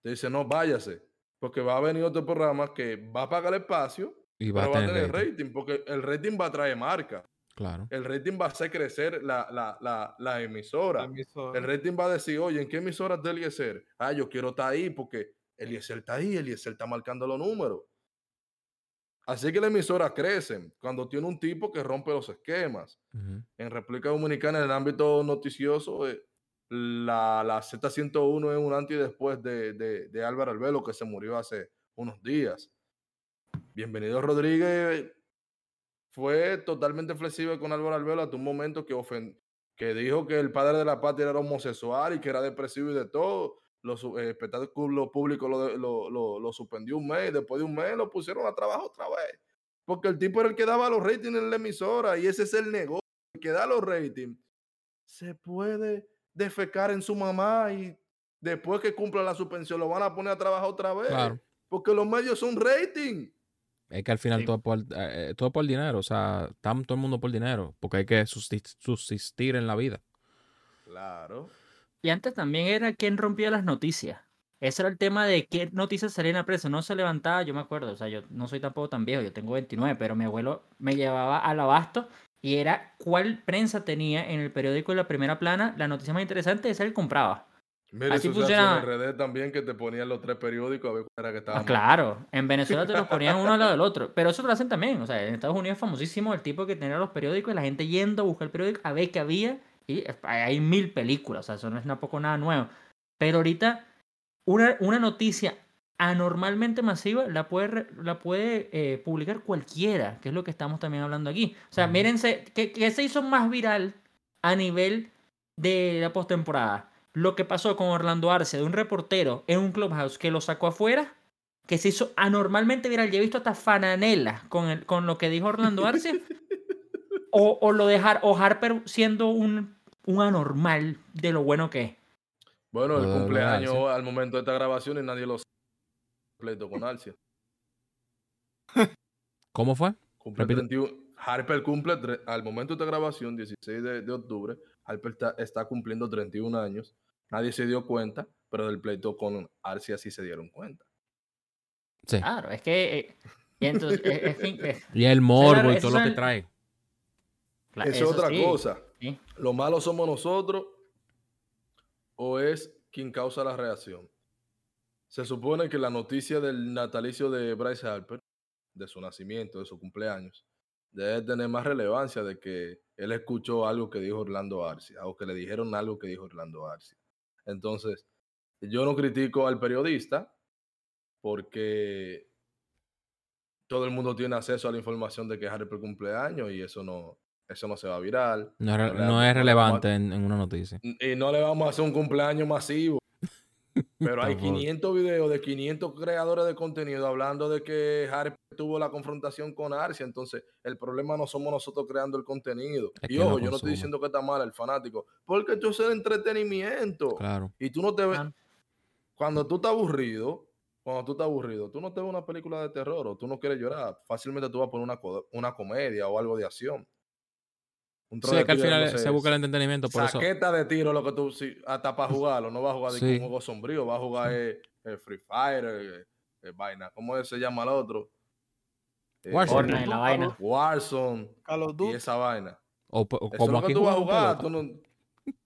Te dice, no, váyase, porque va a venir otro programa que va a pagar el espacio, Y va pero a va a tener tener rating, rating, porque el rating va a traer marca. Claro. El rating va a hacer crecer la, la, la, la emisora. La emisora. El rating va a decir, oye, ¿en qué emisora está Eliezer? Ah, yo quiero estar ahí porque Eliezer está ahí, Eliezer está marcando los números. Así que la emisora crece cuando tiene un tipo que rompe los esquemas. Ujú. En República Dominicana, en el ámbito noticioso, eh, la, la Z101 es un antes y después de, de, de Álvaro Albelo, que se murió hace unos días. Bienvenido Rodríguez fue totalmente flexible con Álvaro Albelo hasta un momento que, ofen- que dijo que el padre de la patria era homosexual y que era depresivo y de todo. Los eh, espectáculos públicos lo, lo, lo- lo suspendió un mes, después de un mes lo pusieron a trabajar otra vez. Porque el tipo era el que daba los ratings en la emisora y ese es el negocio, el que da los ratings. Se puede defecar en su mamá y después que cumpla la suspensión lo van a poner a trabajar otra vez. Claro. Porque los medios son rating. Es que al final Sí. todo, es por, eh, todo por dinero. O sea, estamos todo el mundo por dinero. Porque hay que subsist- subsistir en la vida. Claro. Y antes también era quién rompía las noticias. Ese era el tema de qué noticias salían a prensa. No se levantaba, yo me acuerdo, o sea, yo no soy tampoco tan viejo, yo tengo 29, pero mi abuelo me llevaba al abasto y era cuál prensa tenía en el periódico de la primera plana la noticia más interesante, esa él compraba. Mira, Así eso se hace en. RD también que te ponían los tres periódicos a ver cuál era que estaba. Ah, claro, en Venezuela te los <laughs> ponían uno al lado del otro, pero eso lo hacen también, o sea, en Estados Unidos es famosísimo el tipo que tenía los periódicos y la gente yendo a buscar el periódico a ver qué había y hay mil películas, o sea, eso no es tampoco nada nuevo. Pero ahorita una, una noticia anormalmente masiva la puede, la puede eh, publicar cualquiera, que es lo que estamos también hablando aquí. O sea, Ujú. mírense, ¿qué, qué se hizo más viral a nivel de la postemporada? Lo que pasó con Orlando Arce, de un reportero en un clubhouse que lo sacó afuera, que se hizo anormalmente viral. Yo he visto hasta Fananela con, el, con lo que dijo Orlando Arce. <laughs> o, o lo dejar, o Harper siendo un, un anormal de lo bueno que es. Bueno, el de cumpleaños al momento de esta grabación y nadie lo sabe. Pleito con Arcia. <laughs> ¿Cómo fue? Cumple Repite. 31 Harper cumple, al momento de esta grabación, 16 de, de octubre, Harper está, está cumpliendo 31 años. Nadie se dio cuenta, pero del pleito con Arcia sí se dieron cuenta. Sí. Claro, es que. eh, y entonces, es eh, Y el morbo claro, y todo lo que el- trae. cla- Esa es otra sí, cosa. sí. ¿Lo malo somos nosotros o es quien causa la reacción? Se supone que la noticia del natalicio de Bryce Harper, de su nacimiento, de su cumpleaños, debe tener más relevancia de que él escuchó algo que dijo Orlando Arcia o que le dijeron algo que dijo Orlando Arcia. Entonces, yo no critico al periodista porque todo el mundo tiene acceso a la información de que Harper cumpleaños y eso no, eso no se va a viral. No, es No no relevante en, en una noticia. y no le vamos a hacer un cumpleaños masivo. <laughs> Pero hay Tampoco. 500 videos de 500 creadores de contenido hablando de que Harper tuvo la confrontación con Arcia. Entonces, el problema no somos nosotros creando el contenido. Es y no ojo, yo no estoy diciendo que está mal el fanático, porque esto es el entretenimiento. Claro. Y tú no te ves. Claro. Cuando tú estás aburrido, cuando tú estás aburrido, tú no te ves una película de terror o tú no quieres llorar. Fácilmente tú vas a poner una, co- una comedia o algo de acción. Un Sí, de es que al final dándose se busca el entretenimiento, por eso. Saqueta de tiro, lo que tú, sí, hasta para jugarlo, no va a jugar de Sí. un juego sombrío, va a jugar eh, eh, Free Fire, eh, eh, vaina, ¿cómo se llama el otro? Eh, Warzone. Fortnite, la vaina. Warzone Call of y esa vaina. O, o Eso es como lo que tú vas a jugar, pelota. tú no-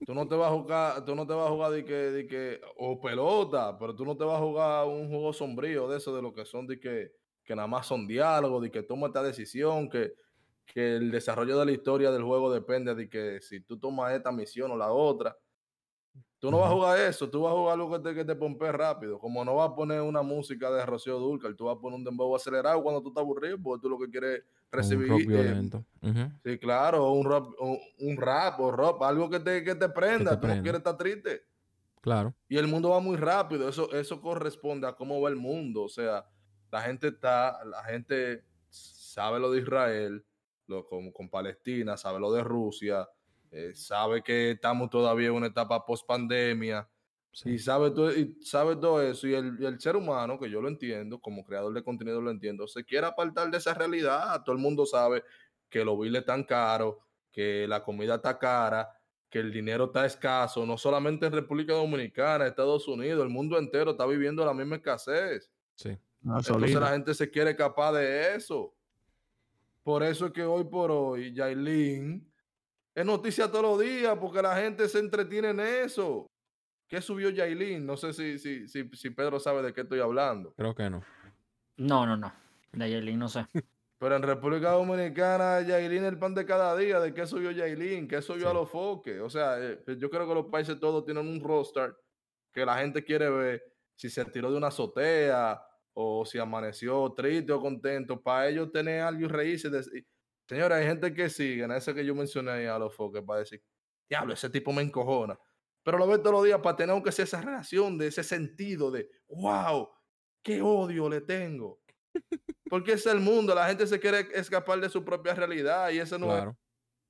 Tú no te vas a jugar, tú no te vas a jugar de que, de que, o pelota, pero tú no te vas a jugar un juego sombrío de eso, de lo que son de que, que nada más son diálogos, de que toma esta decisión, que, que el desarrollo de la historia del juego depende de que si tú tomas esta misión o la otra. Tú no vas a jugar eso, tú vas a jugar algo que te, que te pompe rápido. Como no vas a poner una música de Rocío Dúrcal, tú vas a poner un dembow acelerado cuando tú estás aburrido, porque tú lo que quieres Un recibir. rock eh, violento. Sí, claro, un rap, un, un rap o rock, algo que te, que te prenda, tú prenda. no quieres estar triste. Claro. Y el mundo va muy rápido, eso, eso corresponde a cómo va el mundo. O sea, la gente está, la gente sabe lo de Israel, lo, con, con Palestina, sabe lo de Rusia, eh, sabe que estamos todavía en una etapa post pandemia. Sí. Y sabe, todo, y sabe todo eso. Y el, y el ser humano, que yo lo entiendo, como creador de contenido lo entiendo, se quiere apartar de esa realidad. Todo el mundo sabe que los biles están caros, que la comida está cara, que el dinero está escaso, no solamente en República Dominicana, Estados Unidos, el mundo entero está viviendo la misma escasez. Sí. Entonces la gente se quiere escapar de eso. Por eso es que hoy por hoy, Yailin es noticia todos los días, porque la gente se entretiene en eso. ¿Qué subió Yailin? No sé si, si, si, si Pedro sabe de qué estoy hablando. Creo que no. No, no, no. De Yailin no sé. <laughs> Pero en República Dominicana, Yailin es el pan de cada día. ¿De qué subió Yailin? ¿Qué subió Sí. a los foques? O sea, eh, yo creo que los países todos tienen un roster que la gente quiere ver si se tiró de una azotea o si amaneció triste o contento. Para ellos tener algo y reírse. de- Señora, hay gente que sigue, a ese que yo mencioné ahí a los foques, para decir, diablo, ese tipo me encojona. Pero lo ve todos los días para tener aunque sea esa relación, de ese sentido de, wow, qué odio le tengo. Porque es el mundo, la gente se quiere escapar de su propia realidad y ese no Claro.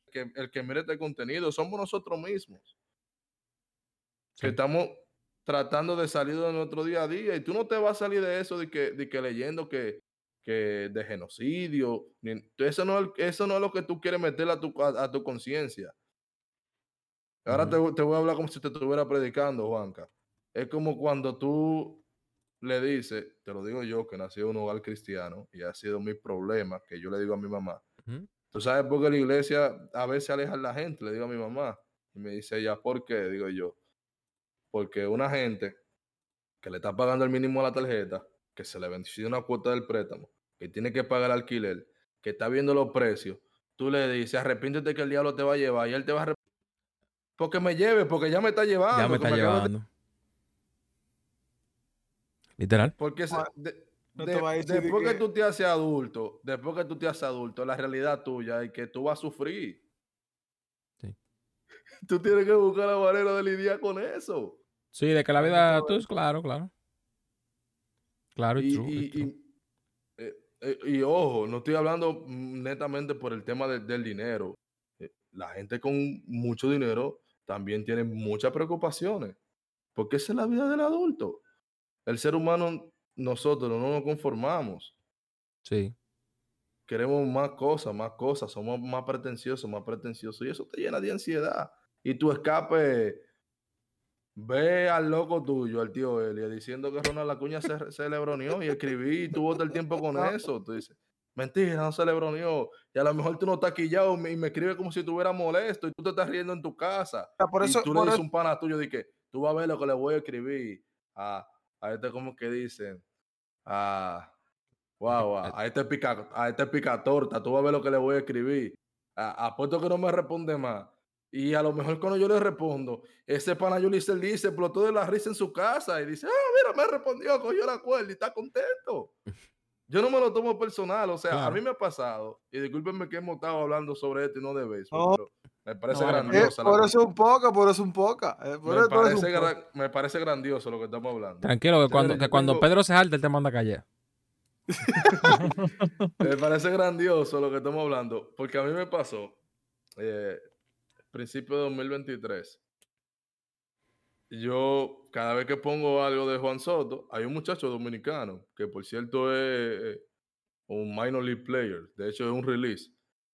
es el que, el que mire este contenido, somos nosotros mismos. Que estamos tratando de salir de nuestro día a día y tú no te vas a salir de eso de que, de que leyendo que, que de genocidio, ni- eso, no, es- eso no es lo que tú quieres meter a tu, a, a tu conciencia. Ahora te, te voy a hablar como si te estuviera predicando, Juanca. Es como cuando tú le dices, te lo digo yo, que nací en un hogar cristiano y ha sido mi problema, que yo le digo a mi mamá. ¿Tú sabes por qué la iglesia a veces aleja a la gente? Le digo a mi mamá. Y me dice ella, ¿por qué? Digo yo. Porque una gente que le está pagando el mínimo a la tarjeta, que se le venció una cuota del préstamo, que tiene que pagar el alquiler, que está viendo los precios, tú le dices, arrepíntete que el diablo te va a llevar y él te va a Porque me lleve, porque ya me está llevando. Ya me está llevando. Literal. Porque se- Ah, de- no de después que... que- tú te haces adulto, después que tú te haces adulto, la realidad tuya es que tú vas a sufrir. Sí. Tú tienes que buscar la manera de lidiar con eso. Sí, de que la vida. Tú, es claro, claro. Claro, y, Y, true, y- it's true. y- eh, eh, y ojo, no estoy hablando netamente por el tema de- del dinero. Eh, La gente con mucho dinero también tiene muchas preocupaciones. Porque esa es la vida del adulto. El ser humano, nosotros no nos conformamos. Sí. queremos más cosas, más cosas, somos más pretenciosos, más pretenciosos, y eso te llena de ansiedad. Y tu escape, ve al loco tuyo, al tío Elia, diciendo que Ronald Acuña se, se lebroneó y escribí y tuvo todo el tiempo con <laughs> eso. Tú dices, mentira, no se lebroneó. Y a lo mejor tú no estás quillado y me, escribe como si estuviera molesto y tú te estás riendo en tu casa. Ah, Por eso, y tú por le dices un pana tuyo de que tú vas a ver lo que le voy a escribir a, a este, como que dicen, a, wow, a, a este pica, a este picatorta, tú vas a ver lo que le voy a escribir. A- Apuesto que no me responde más. Y a lo mejor cuando yo le respondo, ese pana yo le hice el dice, explotó de la risa en su casa y dice, ah, mira, me respondió, cogió la cuerda y está contento. <laughs> Yo no me lo tomo personal, o sea, a mí me ha pasado, y discúlpenme que hemos estado hablando sobre esto y no de béisbol, No. pero me parece No, vale, Eh, por eso un poco, por eso un poco. eh, por me, eso- parece un poco. me parece grandioso lo que estamos hablando. Tranquilo, que cuando, que cuando Pedro se jalte, él te manda a callar. <laughs> Me parece grandioso lo que estamos hablando, porque a mí me pasó, eh, principio de 2023. Yo, cada vez que pongo algo de Juan Soto, hay un muchacho dominicano, que por cierto es un minor league player, de hecho es un release,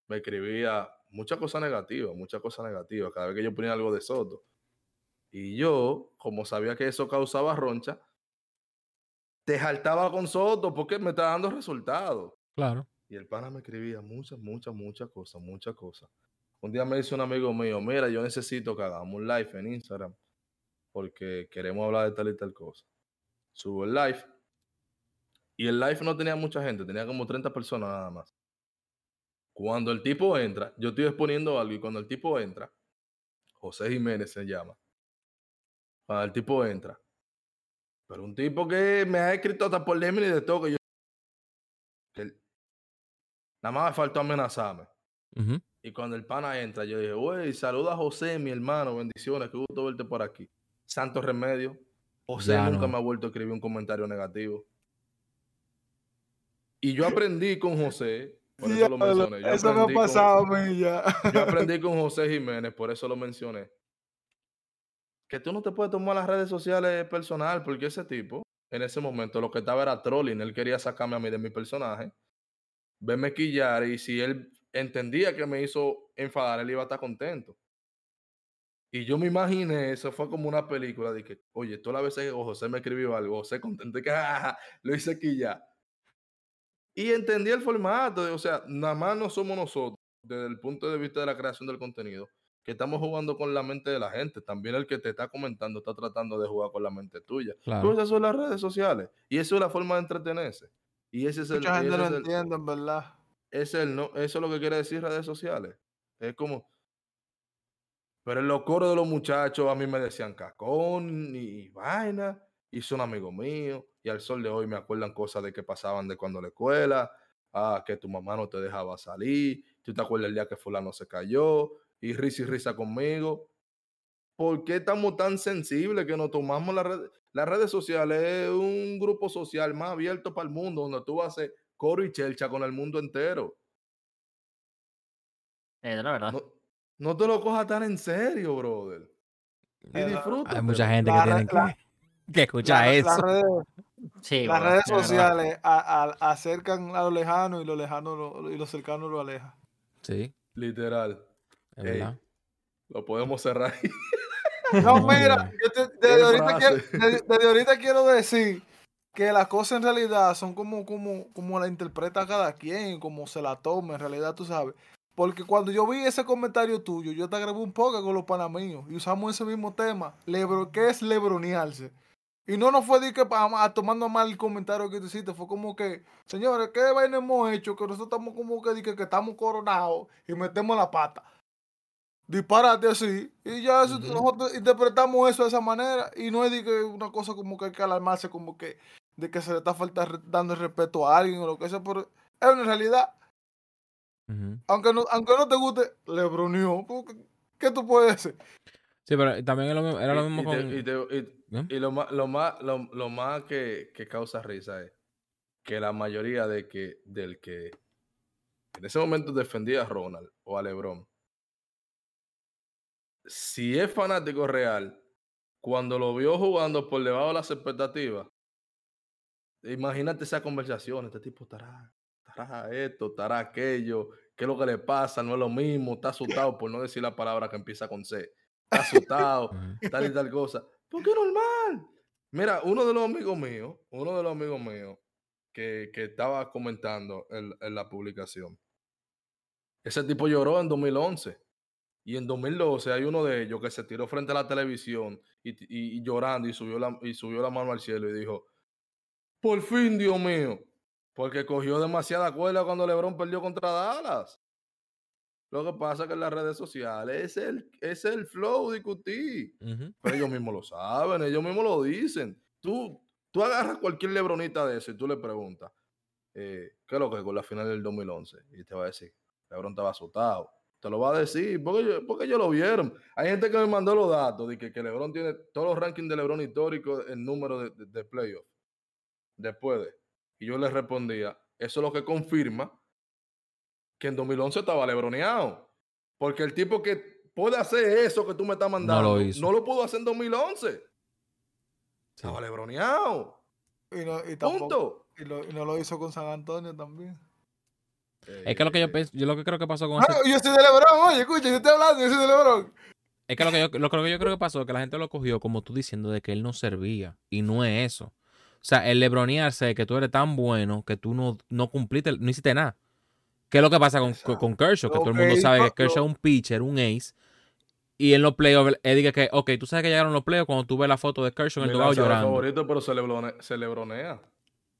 me escribía muchas cosas negativas, muchas cosas negativas, cada vez que yo ponía algo de Soto. Y yo, como sabía que eso causaba roncha, te jaltaba con Soto porque me está dando resultados. Claro. Y el pana me escribía muchas, muchas, muchas cosas, muchas cosas. Un día me dice un amigo mío, mira, yo necesito que hagamos un live en Instagram porque queremos hablar de tal y tal cosa. Subo el live y el live no tenía mucha gente, tenía como 30 personas nada más. Cuando el tipo entra, yo estoy exponiendo algo y cuando el tipo entra, José Jiménez se llama. Cuando el tipo entra, pero un tipo que me ha escrito hasta por Lemon y de todo que yo. nada más me faltó amenazarme. Y cuando el pana entra, yo dije, güey, saluda a José, mi hermano, bendiciones, qué gusto verte por aquí. Santo remedio. José Ya nunca no. me ha vuelto a escribir un comentario negativo. Y yo aprendí con José, por eso lo mencioné. Yo eso me ha con- pasado a mí ya. yo <laughs> aprendí con José Jiménez, por eso lo mencioné. Que tú no te puedes tomar las redes sociales personal, porque ese tipo, en ese momento, lo que estaba era trolling. Él quería sacarme a mí de mi personaje, verme quillar, y si él entendía que me hizo enfadar, él iba a estar contento. Y yo me imaginé, eso fue como una película de que, oye, todas las veces que José me escribió algo, José contento y que <laughs> "Ah, lo hice quillar. Y entendí el formato, de- o sea, nada más no somos nosotros desde el punto de vista de la creación del contenido, que estamos jugando con la mente de la gente. También el que te está comentando está tratando de jugar con la mente tuya. Claro. Pero esas son las redes sociales. Y eso es la forma de entretenerse. Y ese es el. Mucha gente ese no entiende, en verdad. Es el no, eso es lo que quiere decir redes sociales. Es como. Pero en los coros de los muchachos a mí me decían cacón y vaina. Y son amigos míos. Y al sol de hoy me acuerdan cosas de que pasaban de cuando la escuela. Ah, que tu mamá no te dejaba salir. Tú te acuerdas el día que fulano se cayó. Y risa y risa conmigo. ¿Por qué estamos tan sensibles que nos tomamos las redes? Las redes sociales es un grupo social más abierto para el mundo, donde tú vas a coro y chelcha con el mundo entero. Eh, de la verdad. No, no te lo cojas tan en serio, brother. Y disfruta. Hay mucha gente que tiene la- <laughs> que, que escuchar La- eso. Las redes, Sí, las redes sociales a- a- acercan a lo lejano y lo lejano lo- y lo cercano lo aleja. Sí, Literal. es Ey, verdad. Lo podemos cerrar. No, mira, mira. yo te- Qué desde, ahorita quiero, frase. desde- desde ahorita quiero decir que las cosas en realidad son como, como, como la interpreta cada quien, como se la toma, en realidad tú sabes. Porque cuando yo vi ese comentario tuyo, yo te grabé un poco con los panamíos y usamos ese mismo tema. Lebro, ¿Qué es lebronearse? Y no nos fue de que a- tomando mal el comentario que tú hiciste, fue como que, señores, ¿qué vaina hemos hecho? Que nosotros estamos como que, que, que estamos coronados y metemos la pata. Disparate así. Y ya eso- nosotros interpretamos eso de esa manera. Y no es de que una cosa como que hay que alarmarse, como que de que se le está faltando dando el respeto a alguien o lo que sea. Pero es una realidad. Aunque no, aunque no te guste, le ¿Qué tú puedes hacer? Sí, pero también es lo mismo- era lo Y- mismo y, con... te- y te- y- ¿Eh? y lo más, lo más, lo, lo más que, que causa risa es que la mayoría de que, del que en ese momento defendía a Ronald o a LeBron, si es fanático real, cuando lo vio jugando por debajo de las expectativas, imagínate esa conversación, este tipo estará, estará esto, estará aquello, qué es lo que le pasa, no es lo mismo, está <laughs> asustado por no decir la palabra que empieza con C, está asustado, tal y tal cosa. ¿Por qué normal? Mira, uno de los amigos míos, uno de los amigos míos que, que estaba comentando en, en la publicación, ese tipo lloró en 2011. Y en 2012 hay uno de ellos que se tiró frente a la televisión y, y- y llorando y subió, la, y subió la mano al cielo y dijo, por fin, Dios mío, porque cogió demasiada cuerda cuando Lebron perdió contra Dallas. Lo que pasa es que en las redes sociales es el, es el flow discutir. Ujú. Pero ellos mismos lo saben, ellos mismos lo dicen. Tú, tú agarras cualquier lebronita de eso y tú le preguntas, eh, ¿qué es lo que con la final del 2011? Y te va a decir, Lebron estaba asustado. Te lo va a decir, porque, ellos- porque ellos lo vieron. Hay gente que me mandó los datos de que, que Lebron tiene todos los rankings de Lebron históricos en número de, de, de playoff. Después de. Y yo le respondía, eso es lo que confirma que en 2011 estaba lebroneado. Porque el tipo que puede hacer eso que tú me estás mandando, no hizo. lo, pudo hacer en 2011. Sí. Estaba lebroneado. Y no, y tampoco, Punto. y, lo- y no lo hizo con San Antonio también. Es que lo que yo pienso, yo lo que creo que pasó con Ah, ese, yo soy de Lebron, oye, escucha, yo estoy hablando, yo soy de Lebron. es que lo que yo, lo que yo creo que pasó, que la gente lo cogió como tú diciendo de que él no servía. Y no es eso. O sea, el lebronearse de que tú eres tan bueno que tú no, no cumpliste, no hiciste nada. ¿Qué es lo que pasa con, con Kershaw? Que todo el mundo sabe que Kershaw es un pitcher, un ace. Y en los playoffs, él dice que, ok, tú sabes que llegaron los playoffs cuando tú ves la foto de Kershaw en el lanzador llorando. favorito, pero se, lebrone- se lebronea.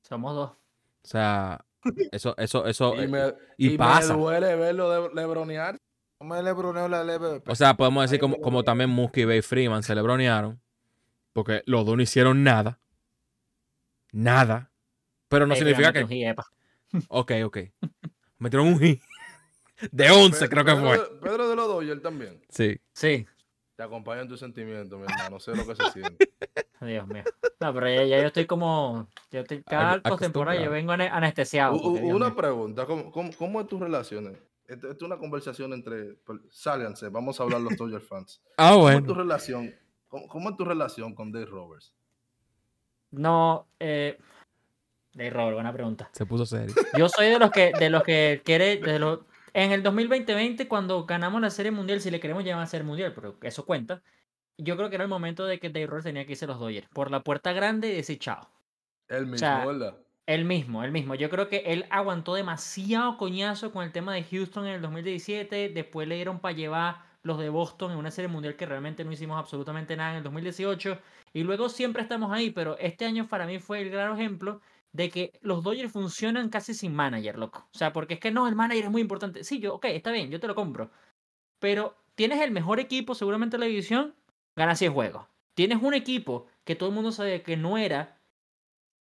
Somos dos. O sea, eso, eso, eso. Y, me, y y pasa. me duele verlo de, lebronear. No me lebroneo la LVP. O sea, podemos decir como, como también Muskie y Bay Freeman se lebronearon. Porque los dos no hicieron nada. Nada. Pero no Ahí significa que. un. <laughs> Ok, ok. Metieron un hit. <laughs> De 11, creo que Pedro, fue. de- Pedro de los Dodgers también. Sí. Sí. Te acompaña en tus sentimientos, mi hermano. Sé lo que se siente. <laughs> Dios mío. No, pero ya, ya yo estoy como. Yo estoy, cada postemporada yo vengo ane- anestesiado. U- porque, una mío. pregunta. ¿Cómo, cómo, cómo es tu relación? Esto, esto es una conversación entre... per- Sálganse, vamos a hablar los Dodgers fans. Ah, ¿Cómo es tu bueno. relación? ¿Cómo, cómo es tu relación con Dave Roberts? No, eh. De Robert, buena pregunta. Se puso serio. <laughs> Yo soy de los que, de los que quiere, de los, en el 2020, cuando ganamos la Serie Mundial, si le queremos llamar a Serie Mundial, pero eso cuenta, yo creo que era el momento de que Dave Roberts tenía que irse a los Dodgers, por la puerta grande y decir chao. Él mismo, sea, ¿verdad? Él mismo, él mismo. Yo creo que él aguantó demasiado coñazo con el tema de Houston en el 2017, después le dieron para llevar los de Boston en una Serie Mundial que realmente no hicimos absolutamente nada en el 2018, y luego siempre estamos ahí, pero este año para mí fue el gran ejemplo de que los Dodgers funcionan casi sin manager, loco. O sea, porque es que no, el manager es muy importante. Sí, yo, ok, está bien, yo te lo compro. Pero tienes el mejor equipo seguramente en la división, ganas 100 juegos. Tienes un equipo que todo el mundo sabe que no era.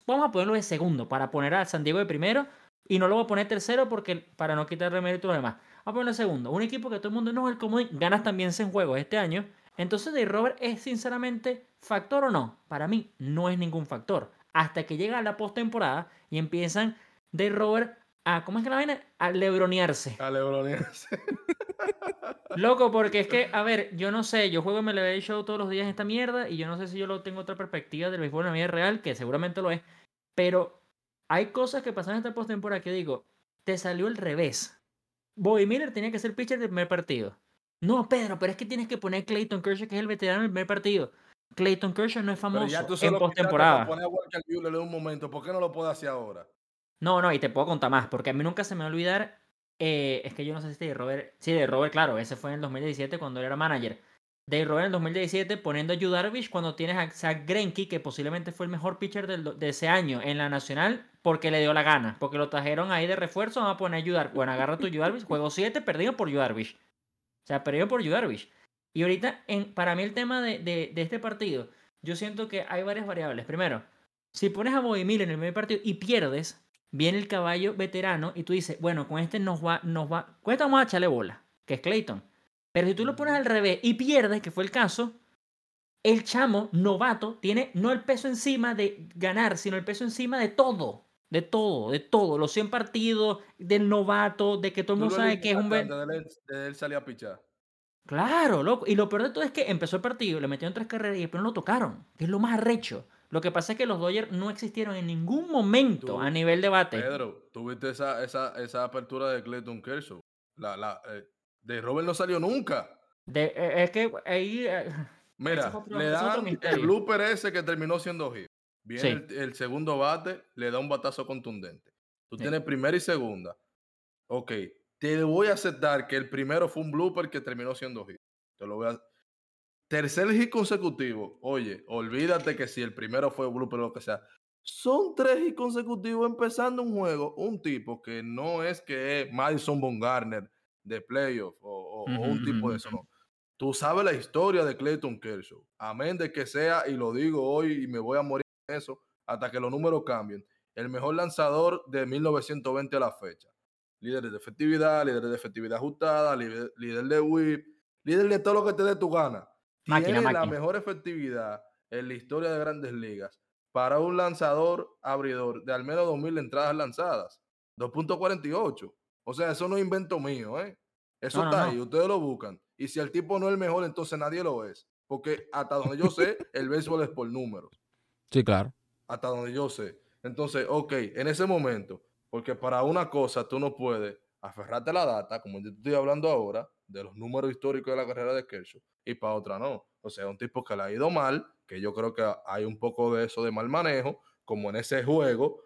Vamos a ponerlo de segundo para poner a San Diego de primero. Y no lo voy a poner tercero porque para no quitarle mérito a los demás. Vamos a ponerlo de segundo. Un equipo que todo el mundo no es el comodín. Ganas también 100 juegos este año. Entonces, de Robert es sinceramente factor o no. Para mí no es ningún factor. Hasta que llega la postemporada y empiezan de Robert a, ¿cómo es que la vaina? A lebronearse. A lebronearse. <laughs> Loco, porque es que, a ver, yo no sé, yo juego MLB Show todos los días en esta mierda y yo no sé si yo lo tengo otra perspectiva del béisbol en la vida real, que seguramente lo es, pero hay cosas que pasan en esta postemporada que digo, te salió el revés. Bobby Miller tenía que ser pitcher del primer partido. No, Pedro, pero es que tienes que poner Clayton Kershaw, que es el veterano del primer partido. Clayton Kershaw no es famoso ya tú en postemporada. poner un momento. ¿Por qué no lo puedo hacer ahora? No, no, y te puedo contar más, porque a mí nunca se me va a olvidar. eh, es que yo no sé si de Robert. Sí, de Robert, claro, ese fue en el 2017 cuando él era manager. De Robert en el 2017 poniendo a Yu Darvish cuando tienes a Zach Greinke, que posiblemente fue el mejor pitcher de ese año en la nacional, porque le dio la gana. Porque lo trajeron ahí de refuerzo, vamos a poner a Yu Darvish. Bueno, agarra tu Yu Darvish, juego 7, perdido por Yu Darvish. O sea, perdido por Yu Darvish. Y ahorita, en, para mí el tema de, este partido, yo siento que hay varias variables. Primero, si pones a Miller en el primer partido y pierdes, viene el caballo veterano y tú dices, bueno, con este nos va, nos va, con este vamos a echarle bola, que es Clayton. Pero si tú lo pones al revés y pierdes, que fue el caso, el chamo novato tiene no el peso encima de ganar, sino el peso encima de todo. De todo, de todo. Los 100 partidos, del novato, de que todo el mundo sabe que es un... antes de él, de él salir a pichar. Claro, loco. Y lo peor de todo es que empezó el partido, le metieron tres carreras y después no lo tocaron. Que es lo más arrecho. Lo que pasa es que los Dodgers no existieron en ningún momento Tú, a nivel de bate. Pedro, tuviste esa, esa, esa apertura de Clayton Kershaw. La, la, eh, de Robert no salió nunca. De- eh, es que ahí. eh, Mira, otro- le dan el blooper ese que terminó siendo hit. Viene Sí. el, el segundo bate, le da un batazo contundente. Tú Sí. tienes primera y segunda. Ok, te voy a aceptar que el primero fue un blooper que terminó siendo hit. Te lo voy a... Tercer hit consecutivo. Oye, olvídate que si el primero fue blooper o lo que sea. Son tres hits consecutivos empezando un juego. Un tipo que no es que es Madison Bumgarner de playoff o, o- o un tipo de eso, no. Tú sabes la historia de Clayton Kershaw. Amén de que sea, y lo digo hoy y me voy a morir en eso hasta que los números cambien. El mejor lanzador de 1920 a la fecha. Líder de efectividad, líder de efectividad ajustada, líder, líder de whip, líder de todo lo que te dé tu gana. Máquina, Tiene la mejor efectividad en la historia de grandes ligas para un lanzador abridor de al menos 2.000 entradas lanzadas. 2.48. O sea, eso no es invento mío, ¿eh? Eso No, está no. ahí, ustedes lo buscan. Y si el tipo no es el mejor, entonces nadie lo es. Porque hasta donde yo sé, el béisbol es por números. Sí, claro. Hasta donde yo sé. Entonces, ok, en ese momento, porque para una cosa tú no puedes aferrarte a la data, como yo estoy hablando ahora, de los números históricos de la carrera de Kershaw, y para otra no. O sea, un tipo que le ha ido mal, que yo creo que hay un poco de eso de mal manejo, como en ese juego,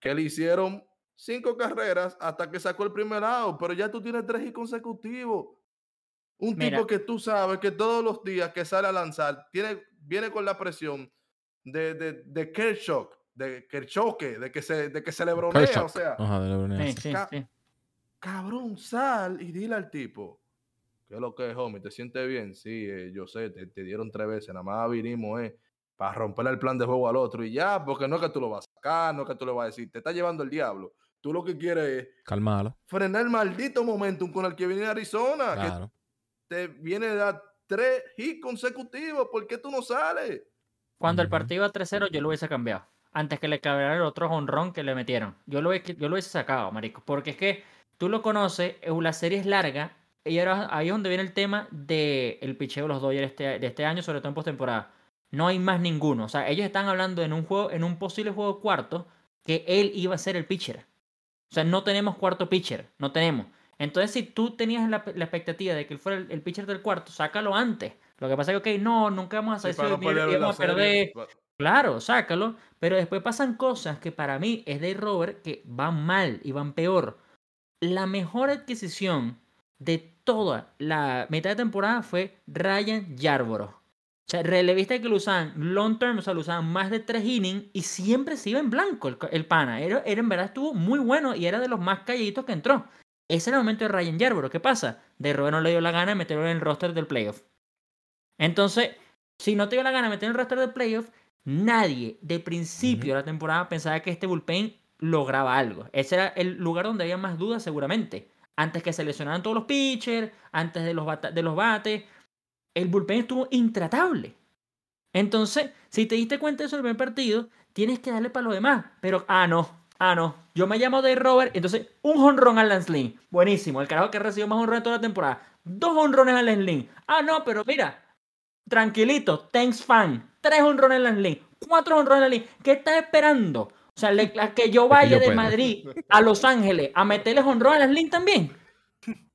que le hicieron cinco carreras hasta que sacó el primer out, pero ya tú tienes tres y consecutivos. Un Mira. tipo que tú sabes que todos los días que sale a lanzar tiene, viene con la presión de, de, de Kershaw, de Kershaw, de que se, de que se le bronea, Kershaw. o sea, Ajá, de LeBron Sí, James. sí, Ca- sí. cabrón, sal y dile al tipo, ¿qué es lo que es, homie? ¿Te sientes bien? Sí, eh, yo sé, te, te dieron tres veces, nada más vinimos, eh, para romperle el plan de juego al otro y ya, porque no es que tú lo vas a sacar, no es que tú le vas a decir, te está llevando el diablo. Tú lo que quieres es Calmalo. frenar el maldito momentum con el que viene Arizona, Claro. que te viene a dar tres hits consecutivos, ¿por qué tú no sales? Cuando el partido iba 3-0, yo lo hubiese cambiado. Antes que le clavaran el otro honrón que le metieron. Yo lo, hubiese- yo lo hubiese sacado, marico. Porque es que tú lo conoces, eh, la serie es larga. Y ahora ahí es donde viene el tema del el picheo de los Dodgers este, de este año, sobre todo en postemporada. No hay más ninguno. O sea, ellos están hablando en un juego, en un posible juego cuarto, que él iba a ser el pitcher. O sea, no tenemos cuarto pitcher. No tenemos. Entonces, si tú tenías la, la expectativa de que él fuera el, el pitcher del cuarto, sácalo antes. Lo que pasa es que, ok, no, nunca vamos a Sí, no perderle la íbamos a perder. pa- Claro, sácalo. Pero después pasan cosas que para mí es de Robert que van mal y van peor. La mejor adquisición de toda la mitad de temporada fue Ryan Yarborough. O sea, relevista que lo usaban long term, o sea, lo usaban más de tres innings y siempre se iba en blanco el, el pana. Era, era en verdad estuvo muy bueno y era de los más calladitos que entró. Ese era el momento de Ryan Yarborough. ¿Qué pasa? De Robert no le dio la gana de meterlo en el roster del playoff. Entonces, si no te dio la gana de meterlo en el roster del playoff, nadie de principio de la temporada pensaba que este bullpen lograba algo. Ese era el lugar donde había más dudas seguramente. Antes que se lesionaran todos los pitchers, antes de los, de los bates, el bullpen estuvo intratable. Entonces, si te diste cuenta de eso en el primer partido, tienes que darle para lo demás. Pero, ah, no, ah, no. Yo me llamo Dave Robert, entonces un honrón al Lance Lynn. Buenísimo, el carajo que recibió más honrones toda la temporada. Dos honrones al Lance Lynn. Ah, no, pero mira, tranquilito, thanks fan. Tres honrones al Lance Lynn. Cuatro honrones al Lance Lynn. ¿Qué estás esperando? O sea, le- a que yo vaya yo de. Madrid a Los Ángeles a meterle honrón a Lance Lynn también.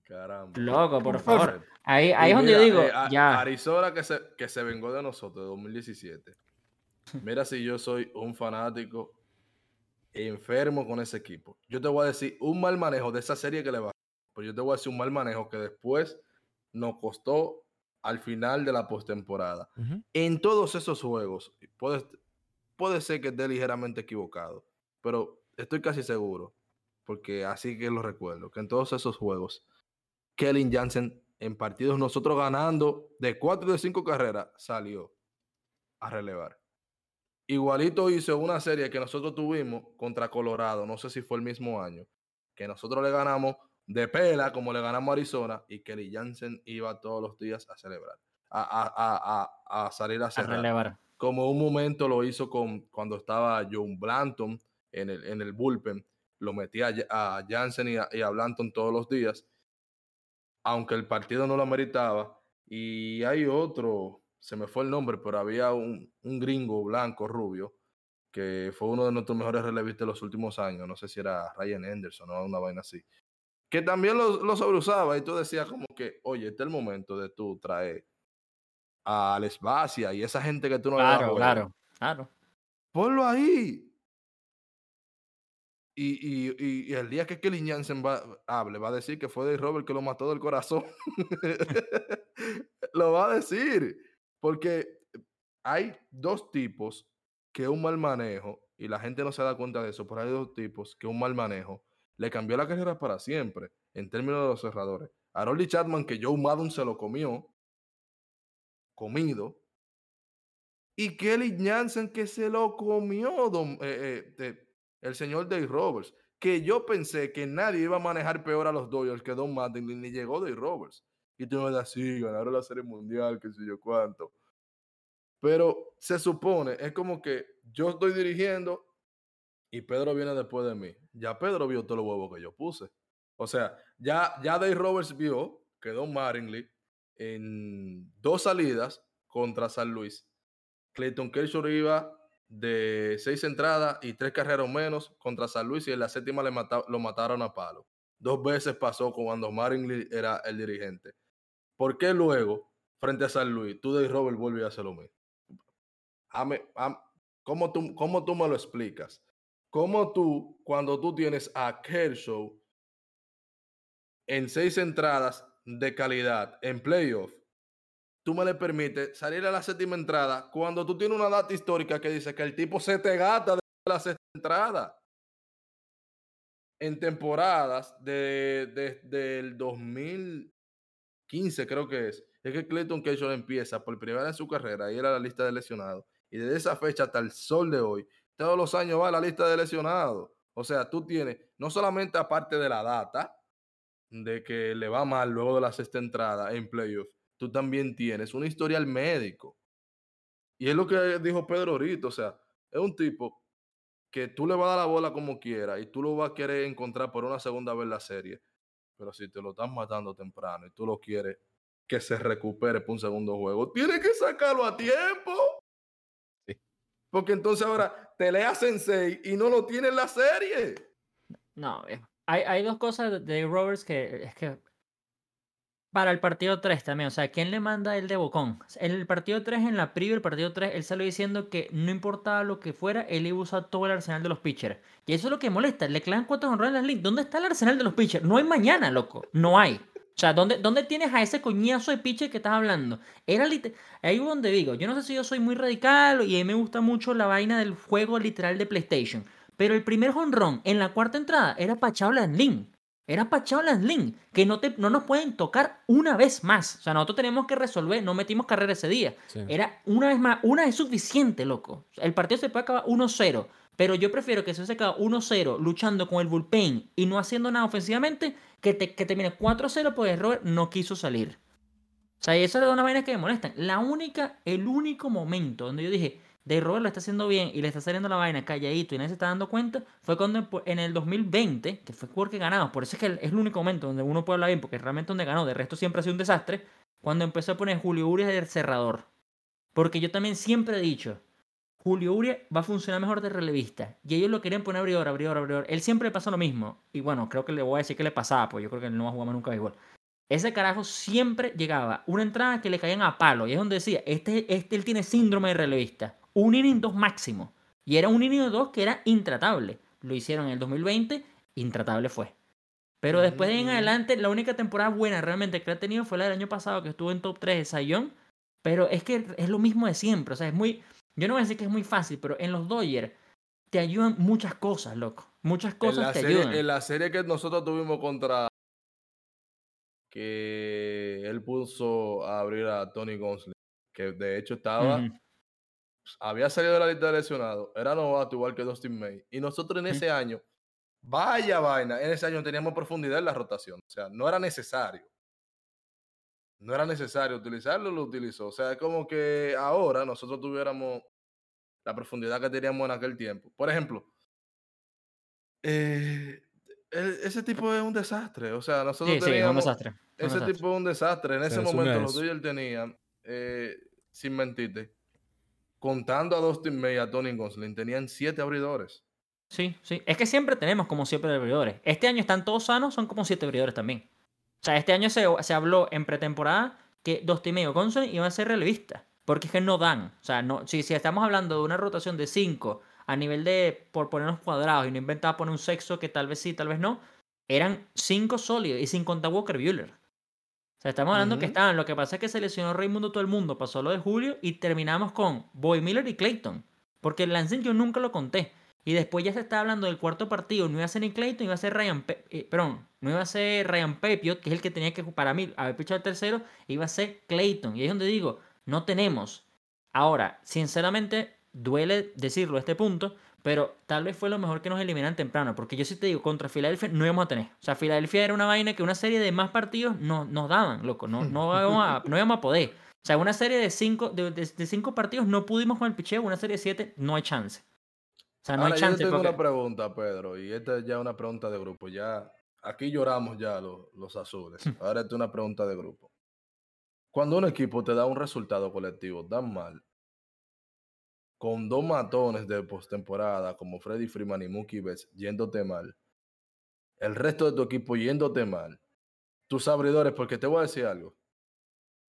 Caramba. Loco, por Perfecto. favor. Ahí, es donde yo digo, eh, a- ya. Arizona que se, que se vengó de nosotros de 2017. <laughs> Mira si yo soy un fanático enfermo con ese equipo. Yo te voy a decir un mal manejo de esa serie que le va. Pero yo te voy a decir un mal manejo que después nos costó al final de la postemporada. En todos esos juegos, puede, puede ser que esté ligeramente equivocado, pero estoy casi seguro, porque así que lo recuerdo, que en todos esos juegos, Kellen Jansen, en partidos nosotros ganando de cuatro de cinco carreras, salió a relevar. Igualito hizo una serie que nosotros tuvimos contra Colorado, no sé si fue el mismo año, que nosotros le ganamos de pela, como le ganamos a Arizona, y Kelly Jansen iba todos los días a celebrar, a, a- a- a- salir a cerrar relevar. como un momento lo hizo con cuando estaba John Blanton en el, en el bullpen, lo metía a, Ja- a Jansen y a Blanton todos los días, aunque el partido no lo ameritaba. Y hay otro, se me fue el nombre, pero había un, un gringo blanco, rubio, que fue uno de nuestros mejores relevistas de los últimos años, no sé si era Ryan Anderson o una vaina así, que también lo, lo sobreusaba y tú decías como que, oye, este es el momento de tú traer a Alex Basia y esa gente que tú no le das Claro, claro, claro. Ponlo ahí. Y, y- y- el día que Kelly Jansen va, hable, va a decir que fue de Robert que lo mató del corazón. <laughs> lo va a decir. Porque hay dos tipos que un mal manejo, y la gente no se da cuenta de eso, pero hay dos tipos que un mal manejo le cambió la carrera para siempre, en términos de los cerradores. A Rolly Chapman, que Joe Maddon se lo comió, comido, y Kelly Jansen que se lo comió don- eh, eh, el señor Dave Roberts. Que yo pensé que nadie iba a manejar peor a los Dodgers que Don Martin ni llegó Dave Roberts. Y tú me das, sí, ganaron la serie mundial, qué sé yo cuánto. Pero se supone, es como que yo estoy dirigiendo y Pedro viene después de mí. Ya Pedro vio todos los huevos que yo puse. O sea, ya, ya Dave Roberts vio que Don Mattingly en dos salidas contra San Luis Clayton Kershaw iba de seis entradas y tres carreras menos contra San Luis y en la séptima le lo mataron a palo. Dos veces pasó cuando Marin era el dirigente. ¿Por qué luego, frente a San Luis, tú de Robert vuelves a hacer lo mismo? ¿cómo, tú, ¿Cómo tú me lo explicas? ¿cómo tú, cuando tú tienes a Kershaw en seis entradas de calidad en playoff, tú me le permites salir a la séptima entrada cuando tú tienes una data histórica que dice que el tipo se te gata de la sexta entrada? En temporadas de, de- del 2015, creo que es, es que Clayton Kershaw empieza por primera vez en su carrera y era la lista de lesionados. Y desde esa fecha hasta el sol de hoy, todos los años va a la lista de lesionados. O sea, tú tienes, no solamente aparte de la data, de que le va mal luego de la sexta entrada en playoff, tú también tienes un historial médico. Y es lo que dijo Pedro ahorita, o sea, es un tipo que tú le vas a dar la bola como quiera y tú lo vas a querer encontrar por una segunda vez en la serie. Pero si te lo están matando temprano y tú lo quieres que se recupere por un segundo juego, tienes que sacarlo a tiempo. Porque entonces ahora te le hacen seis y no lo tiene en la serie. No, eh, hay, hay dos cosas de Roberts que es que para el partido 3 también, o sea, ¿quién le manda el de Bocón? En el partido 3, en la preview, el partido 3, él salió diciendo que no importaba lo que fuera, él iba a usar todo el arsenal de los pitchers. Y eso es lo que molesta, le clavan cuatro honrones en las. ¿Dónde está el arsenal de los pitchers? No hay mañana, loco, no hay. O sea, ¿dónde, ¿dónde tienes a ese coñazo de pitcher que estás hablando? Era Ahí es donde digo, yo no sé si yo soy muy radical y a mí me gusta mucho la vaina del juego literal de PlayStation. Pero el primer honrón en la cuarta entrada era para Chao Lin. Era para Chao Lin, que no, te, no nos pueden tocar una vez más. O sea, nosotros tenemos que resolver, no metimos carrera ese día. Sí. Era una vez más, una es suficiente, loco. El partido se puede acabar 1-0, pero yo prefiero que se se acabe 1-0 luchando con el bullpen y no haciendo nada ofensivamente que, te, que termine 4-0 porque Robert no quiso salir. O sea, y eso es una vaina que me molestan. La única, el único momento donde yo dije, de Robert lo está haciendo bien y le está saliendo la vaina calladito y nadie se está dando cuenta, fue cuando en- el 2020, que fue porque ganamos, por eso es que es el único momento donde uno puede hablar bien, porque realmente donde ganó, de resto siempre ha sido un desastre, cuando empezó a poner Julio Urias de cerrador. Porque yo también siempre he dicho, Julio Urias va a funcionar mejor de relevista. Y ellos lo querían poner abridor, abridor, abridor. Él siempre le pasa lo mismo. Y bueno, creo que le voy a decir que le pasaba, pues yo creo que él no va a jugar más nunca béisbol. Ese carajo siempre llegaba. Una entrada que le caían a palo. Y es donde decía, este, este él tiene síndrome de relevista. Un inning dos máximo. Y era un inning dos que era intratable. Lo hicieron en el 2020, intratable fue. Pero después de en adelante, la única temporada buena realmente que ha tenido fue la del año pasado, que estuvo en top 3 de Sayón. Pero es que es lo mismo de siempre. O sea, es muy. Yo no voy a decir que es muy fácil, pero en los Dodgers te ayudan muchas cosas, loco. Muchas En cosas la, te serie, ayudan. en la serie que nosotros tuvimos contra que él puso a abrir a Tony Gonsolin, que de hecho estaba. Había salido de la lista de lesionados, era novato igual que Dustin May. Y nosotros en ese año, vaya vaina, en ese año teníamos profundidad en la rotación. O sea, no era necesario. No era necesario utilizarlo, lo utilizó. O sea, es como que ahora nosotros tuviéramos la profundidad que teníamos en aquel tiempo. Por ejemplo, eh, ese tipo es un desastre. O sea, nosotros Sí, sí, es un teníamos. desastre. un Ese desastre. tipo es un desastre. En Se ese momento los. Dodgers tenían, eh, sin mentirte, contando a Dustin May y a Tony Gonsolin, tenían siete abridores. Sí, sí. Es que siempre tenemos como siempre abridores. Este año están todos sanos, son como siete abridores también. O sea, este año se, se habló en pretemporada que Dustin May o Gonsolin iban a ser relevistas. Porque es que no dan. O sea, no, si, si estamos hablando de una rotación de cinco a nivel de por ponernos cuadrados y no inventar poner un sexo que tal vez sí, tal vez no, eran cinco sólidos y sin contar Walker Bueller. O sea, estamos hablando que estaban. Lo que pasa es que se lesionó Raimundo todo el mundo, pasó lo de Julio y terminamos con Boy Miller y Clayton. Porque el Lansing yo nunca lo conté. Y después ya se estaba hablando del cuarto partido. No iba a ser ni Clayton, iba a ser Ryan. Pe- eh, perdón, no iba a ser Ryan Pepiot, que es el que tenía que, para mí, haber pichado el tercero. Iba a ser Clayton. Y ahí es donde digo, no tenemos. Ahora, sinceramente, duele decirlo a este punto. Pero tal vez fue lo mejor que nos eliminan temprano. Porque yo sí te digo, contra Filadelfia no íbamos a tener. O sea, Filadelfia era una vaina que una serie de más partidos no, nos daban, loco. No, no, <laughs> íbamos a, no íbamos a poder. O sea, una serie de cinco, de, de- de cinco partidos no pudimos con el picheo. Una serie de siete no hay chance. O sea, no Ahora hay yo chance. tengo porque- una pregunta, Pedro, y esta es ya una pregunta de grupo. Ya aquí lloramos ya los, los azules. <laughs> Ahora esta es una pregunta de grupo. Cuando un equipo te da un resultado colectivo tan mal, con dos matones de postemporada como Freddy Freeman y Mookie Betts yéndote mal, el resto de tu equipo yéndote mal, tus abridores, porque te voy a decir algo,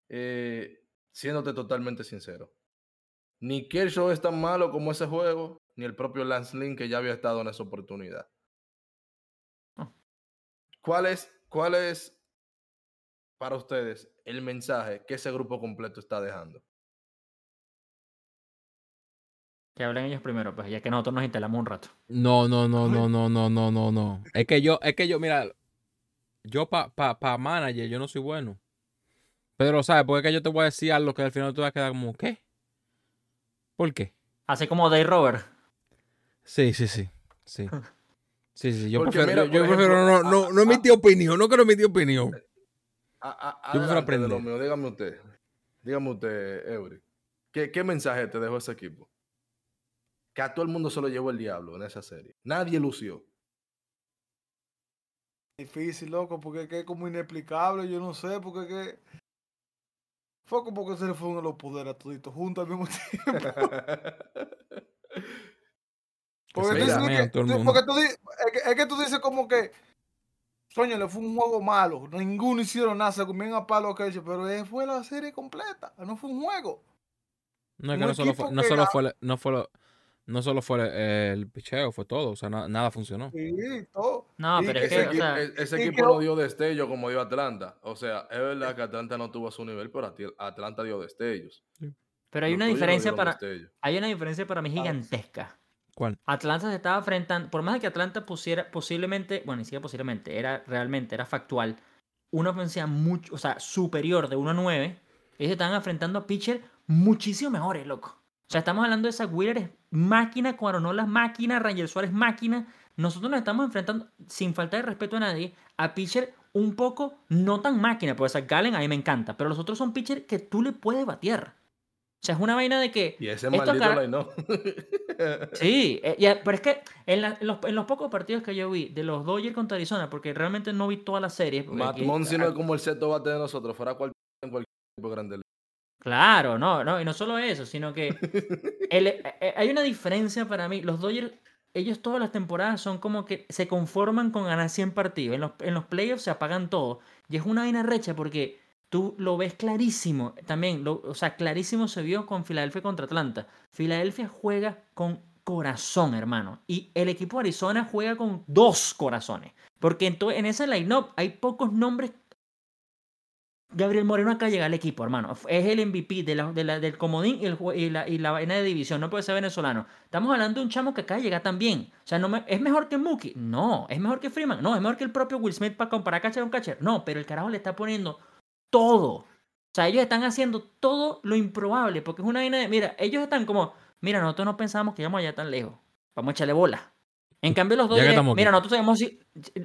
eh, siéndote totalmente sincero, ni Kershaw es tan malo como ese juego, ni el propio Lance Lynn, que ya había estado en esa oportunidad. Ah. ¿Cuál es, ¿Cuál es para ustedes el mensaje que ese grupo completo está dejando? Que hablen ellos primero, pues ya que nosotros nos instalamos un rato. No, no, no, no, no, no, no, no, no. Es que yo, es que yo, mira, yo para pa, pa manager yo no soy bueno. Pero, ¿sabes? Porque es que yo te voy a decir algo que al final tú vas a quedar como, ¿qué? ¿Por qué? Así como Dave Robert. Sí, sí, sí. Sí. <laughs> Sí, sí. Yo Porque prefiero, mira, yo prefiero ejemplo, no, no, a- no a- emitir opinión. No quiero emitir opinión. A- a- Yo prefiero aprender. de lo mío, dígame usted. Dígame usted, Eury. ¿Qué, ¿Qué mensaje te dejó ese equipo? Que a todo el mundo se lo llevó el diablo en esa serie. Nadie lució. Difícil, loco, porque es que es como inexplicable, yo no sé, porque es que. Fue como que se le fueron los poderes a toditos juntos al mismo <laughs> tiempo. <laughs> Porque, tú que- porque es, que, es que tú dices como que. Coño, le fue un juego malo. Ninguno hicieron nada, se comían a palo aquel, pero eh, fue la serie completa. No fue un juego. No, es que no solo fue, no que solo fue, no fue, lo- no solo fue eh, el picheo, fue todo. O sea, na- nada funcionó. Sí, todo. No, pero es que Ese, o sea, e- ese equipo no dio destello como dio Atlanta. O sea, es verdad que Atlanta no tuvo a su nivel, pero Atlanta dio destellos. pero hay Los una no diferencia para, destellos. hay una diferencia para mí gigantesca. ¿Cuál? Atlanta se estaba enfrentando, por más de que Atlanta pusiera posiblemente, bueno, ni siquiera posiblemente, era realmente, era factual, una ofensiva mucho, o sea, superior de 1 a 9, ellos se estaban enfrentando a pitchers muchísimo mejores, loco. O sea, estamos hablando de esa Wheeler es máquina, Cuaronola es máquina, Ranger Suárez máquina. Nosotros nos estamos enfrentando, sin falta de respeto a nadie, a pitcher un poco no tan máquina, porque Zach Gallen a mí me encanta, pero los otros son pitchers que tú le puedes batear. O sea, es una vaina de que... Y ese maldito line no. <laughs> Sí, eh, ya, pero es que en, la- en los, en los pocos partidos que yo vi de los Dodgers contra Arizona, porque realmente no vi toda la serie. porque Matt Monsi no es como el seto bate de nosotros, fuera cual, en cualquier equipo grande. Claro, no, no, y no solo eso, sino que <laughs> el- eh, eh, hay una diferencia para mí. Los Dodgers, ellos todas las temporadas son como que se conforman con ganar 100 partidos. En los, en los playoffs se apagan todo. Y es una vaina recha porque tú lo ves clarísimo. También, lo- o sea, clarísimo se vio con Filadelfia contra Atlanta. Filadelfia juega con corazón, hermano. Y el equipo de Arizona juega con dos corazones. Porque en, en ese line-up hay pocos nombres Gabriel Moreno acá llega al equipo, hermano. Es el MVP de del comodín y, la, vaina de división. No puede ser venezolano. Estamos hablando de un chamo que acá llega también. O sea, no ¿es mejor que Mookie? No. ¿Es mejor que Freeman? No. ¿Es mejor que el propio Will Smith para comparar catcher con catcher? No. Pero el carajo le está poniendo todo. O sea, ellos están haciendo todo lo improbable. Porque es una vaina de. Mira, ellos están como. Mira, nosotros no pensábamos que íbamos allá tan lejos. Vamos a echarle bola. En cambio, los aquí. Mira, nosotros sabemos si.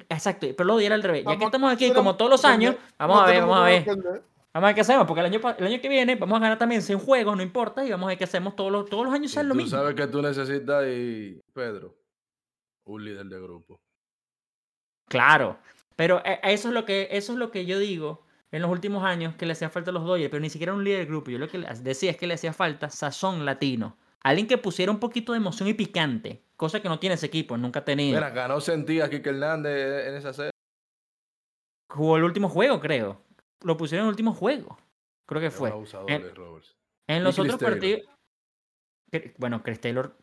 Exacto. Pero lo diera al revés. Ya que estamos aquí, tenemos como todos los años, vamos no a ver, tenemos vamos a ver. Vamos a ver qué hacemos, porque el año, el año que viene vamos a ganar también 100 juegos, no importa, y vamos a ver qué hacemos todos los, todos los años, Y sea lo tú mismo. sabes que tú necesitas, y Pedro, un líder de grupo. Claro, pero eh, eso es lo que eso es lo que yo digo en los últimos años que le hacía falta a los Dodgers, pero ni siquiera un líder de grupo. Yo lo que decía es que le hacía falta sazón latino. Alguien que pusiera un poquito de emoción y picante, cosa que no tiene ese equipo, nunca ha tenido. Mira, ganó sentía Kike Hernández en esa serie. Jugó el último juego, creo. Lo pusieron en el último juego. Creo que fue. En-. En los otros partidos. Bueno, Chris Taylor.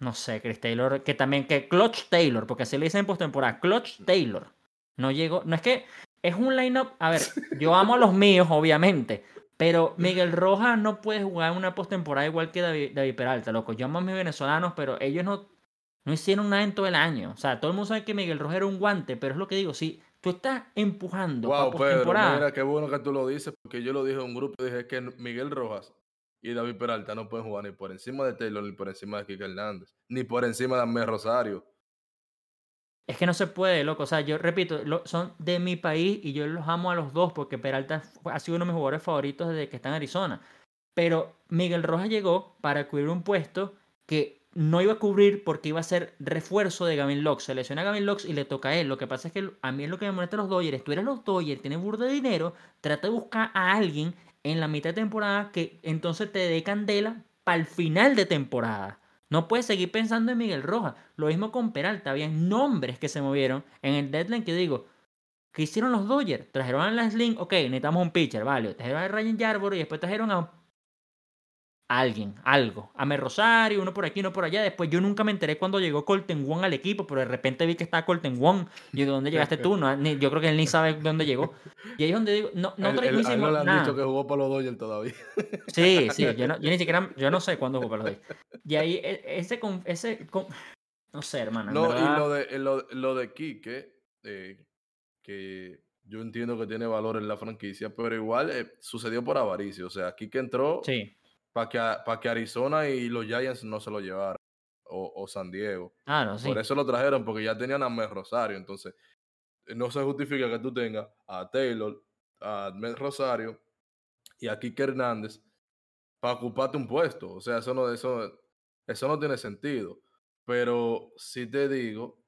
No sé, Chris Taylor. Que también. Que Clutch Taylor. Porque así le dicen en postemporada. Clutch Taylor. No llegó. No es que. Es un lineup. A ver, yo amo a los míos, obviamente. Pero <laughs> Miguel Rojas no puede jugar en una postemporada igual que David, David Peralta, loco. Yo amo a mis venezolanos, pero ellos no, no hicieron nada en todo el año. O sea, todo el mundo sabe que Miguel Rojas era un guante, pero es lo que digo. Si tú estás empujando Wow, para Pedro, postemporada. mira qué bueno que tú lo dices, porque yo lo dije en un grupo, dije que Miguel Rojas y David Peralta no pueden jugar ni por encima de Taylor, ni por encima de Kike Hernández, ni por encima de Amé Rosario. Es que no se puede, loco. O sea, yo repito, lo- son de mi país y yo los amo a los dos porque Peralta ha sido uno de mis jugadores favoritos desde que está en Arizona. Pero Miguel Rojas llegó para cubrir un puesto que no iba a cubrir porque iba a ser refuerzo de Gavin Lux. Se lesiona a Gavin Lux y le toca a él. Lo que pasa es que a mí es lo que me molesta a los Dodgers. Tú eres los Dodgers, tienes burda de dinero, trata de buscar a alguien en la mitad de temporada que entonces te dé candela para el final de temporada. No puedes seguir pensando en Miguel Rojas. Lo mismo con Peralta. Había nombres que se movieron en el deadline que digo, ¿qué hicieron los Dodgers? Trajeron a Lance Lynn, ok, necesitamos un pitcher, vale. Trajeron a Ryan Yarborough y después trajeron a a alguien, algo. Ame Rosario, uno por aquí, uno por allá. Después yo nunca me enteré cuando llegó Colton Wong al equipo, pero de repente vi que estaba Colton Wong. Yo ¿dónde llegaste tú? No, ni- yo creo que él ni sabe dónde llegó. Y ahí es donde digo, no, no, tra- él- no hicimos le han nada. dicho que jugó para los Dodgers todavía. Sí, sí, yo, no- yo ni siquiera, yo no sé cuándo jugó para los Dodgers. Y ahí e- ese, con- ese, no sé, hermano. en No, verdad- y lo de, lo, lo de Quique, eh, que yo entiendo que tiene valor en la franquicia, pero igual eh, sucedió por avaricia. O sea, Quique entró Sí. Para que, pa' que Arizona y los Giants no se lo llevaran, o, o San Diego. Ah, no, sí. Por eso lo trajeron, porque ya tenían a Mel Rosario. Entonces, no se justifica que tú tengas a Taylor, a Mel Rosario y a Kike Hernández para ocuparte un puesto. O sea, eso no, eso, eso no tiene sentido. Pero sí te digo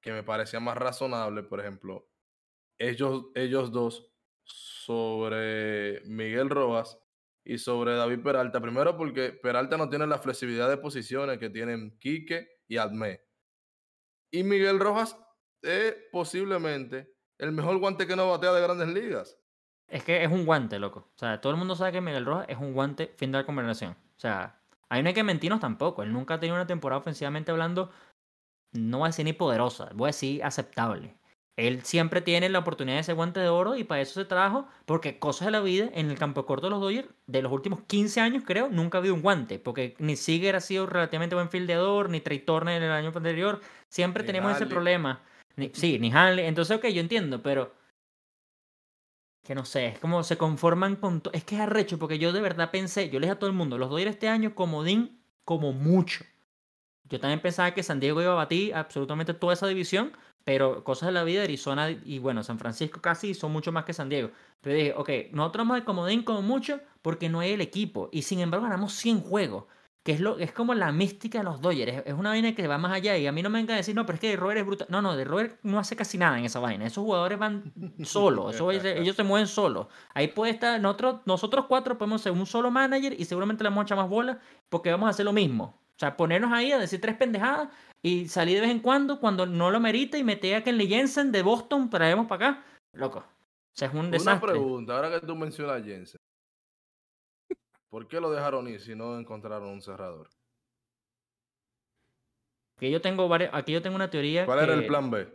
que me parecía más razonable, por ejemplo, ellos, ellos dos sobre Miguel Rojas y sobre David Peralta. Primero porque Peralta no tiene la flexibilidad de posiciones que tienen Quique y Adme. Y Miguel Rojas es posiblemente el mejor guante que no batea de grandes ligas. Es que es un guante, loco. O sea, todo el mundo sabe que Miguel Rojas es un guante fin de la conversación. O sea, ahí no hay que mentirnos tampoco. Él nunca ha tenido una temporada ofensivamente hablando, no voy a decir ni poderosa, voy a decir aceptable. Él siempre tiene la oportunidad de ese guante de oro y para eso se trajo, porque cosas de la vida en el campo corto de los Dodgers, de los últimos 15 años creo, nunca ha habido un guante, porque ni Seager ha sido relativamente buen fildeador, ni Trey Turner en el año anterior, siempre Ni tenemos ese problema. Ni- sí, ni Hanley, entonces ok, yo entiendo, pero que no sé, es como se conforman con... Es que es arrecho, porque yo de verdad pensé, yo le dije a todo el mundo, los Dodgers este año comodín como mucho. Yo también pensaba que San Diego iba a batir absolutamente toda esa división, pero cosas de la vida, Arizona y bueno, San Francisco casi son mucho más que San Diego. Pero dije, ok, nosotros vamos de comodín como mucho porque no hay el equipo. Y sin embargo ganamos 100 juegos. Que es, lo, es como la mística de los Dodgers. Es, una vaina que va más allá. Y a mí no me vengan a decir, no, pero es que de Robert es brutal. No, no, de Robert no hace casi nada en esa vaina. Esos jugadores van <laughs> solos. Ellos se mueven solos. Ahí puede estar, nosotros, nosotros cuatro podemos ser un solo manager y seguramente le vamos a echar más bola porque vamos a hacer lo mismo. O sea, ponernos ahí a decir tres pendejadas y salir de vez en cuando cuando no lo merita y meter a Kenley Jensen de Boston, traemos para acá. Loco. O sea, es un Una desastre. pregunta, ahora que tú mencionas a Jensen. ¿Por qué lo dejaron ir si no encontraron un cerrador? Aquí yo tengo varias, aquí yo tengo una teoría. ¿Cuál era el plan B?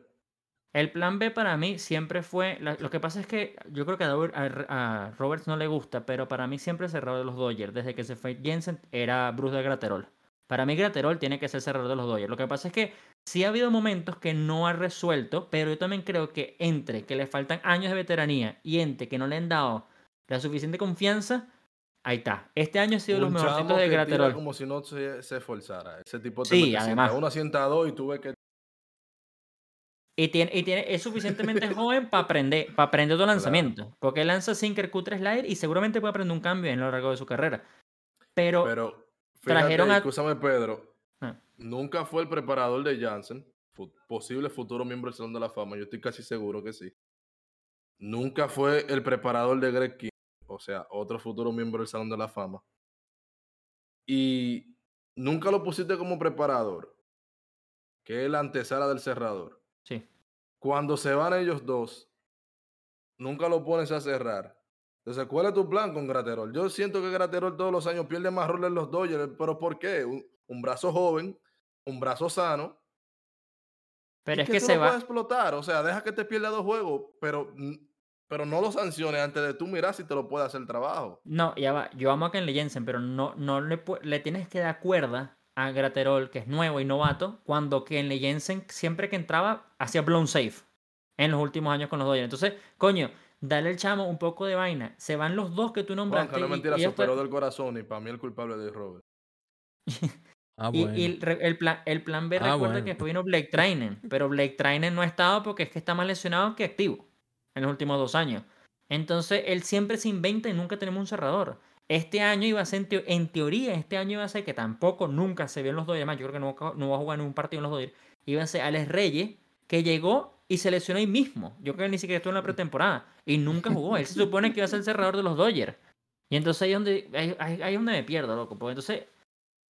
El plan B para mí siempre fue. lo que pasa es que yo creo que a, Roberts no le gusta, pero para mí siempre el cerrador de los Dodgers, desde que se fue Jensen, era Bruce de Graterol. Para mí, Graterol tiene que ser cerrador de los Dodgers. Lo que pasa es que sí ha habido momentos que no ha resuelto, pero yo también creo que entre que le faltan años de veteranía y entre que no le han dado la suficiente confianza, ahí está. Este año ha sido de los mejorcitos de Graterol. como si no se, se esforzara. Ese tipo te Sí, además. 100, uno asienta a dos y tú ves que Y tiene, y tiene, es suficientemente joven para aprender, para aprender todo <laughs> lanzamiento. Porque él lanza sinker, cutter, slider y seguramente puede aprender un cambio en lo largo de su carrera. Pero, Pero, trajeron a- escúchame, Pedro. Ah. Nunca fue el preparador de Jansen, fu- posible futuro miembro del Salón de la Fama. Yo estoy casi seguro que sí. Nunca fue el preparador de Greg King, o sea, otro futuro miembro del Salón de la Fama. Y nunca lo pusiste como preparador, que es la antesala del cerrador. sí. Cuando se van ellos dos, nunca lo pones a cerrar. Entonces, ¿cuál es tu plan con Graterol? Yo siento que Graterol todos los años pierde más roles en los Dodgers, pero ¿por qué? Un, un brazo joven, un brazo sano. Pero es que se va. explotar. O sea, deja que te pierda dos juegos, pero, pero no lo sanciones antes de tú mirar si te lo puede hacer el trabajo. No, ya va. Yo amo a Kenley Jensen, pero no, no le, le tienes que dar cuerda a Graterol, que es nuevo y novato, cuando Kenley Jensen, siempre que entraba, hacía blown safe en los últimos años con los Dodgers. Entonces, coño, dale al chamo un poco de vaina. Se van los dos que tú nombraste. Juanca, no es y- mentira, y se esto- del corazón y para mí el culpable de Robert. <laughs> Ah, Y, bueno. y el, plan, el plan B Ah, recuerda bueno. que después vino Blake Trainen, pero Blake Trainen no ha estado porque es que está más lesionado que activo en los últimos dos años. Entonces él siempre se inventa y nunca tenemos un cerrador. Este año iba a ser, en, teo- en teoría, este año iba a ser que tampoco nunca se vio en los Dodgers, además yo creo que no, va a- no va a jugar en un partido en los Dodgers, iba a ser Alex Reyes, que llegó y se lesionó ahí mismo. Yo creo que ni siquiera estuvo en la pretemporada y nunca jugó. Él se supone que iba a ser el cerrador de los Dodgers. Y entonces ahí es donde, ahí, ahí- donde me pierdo, loco. Porque entonces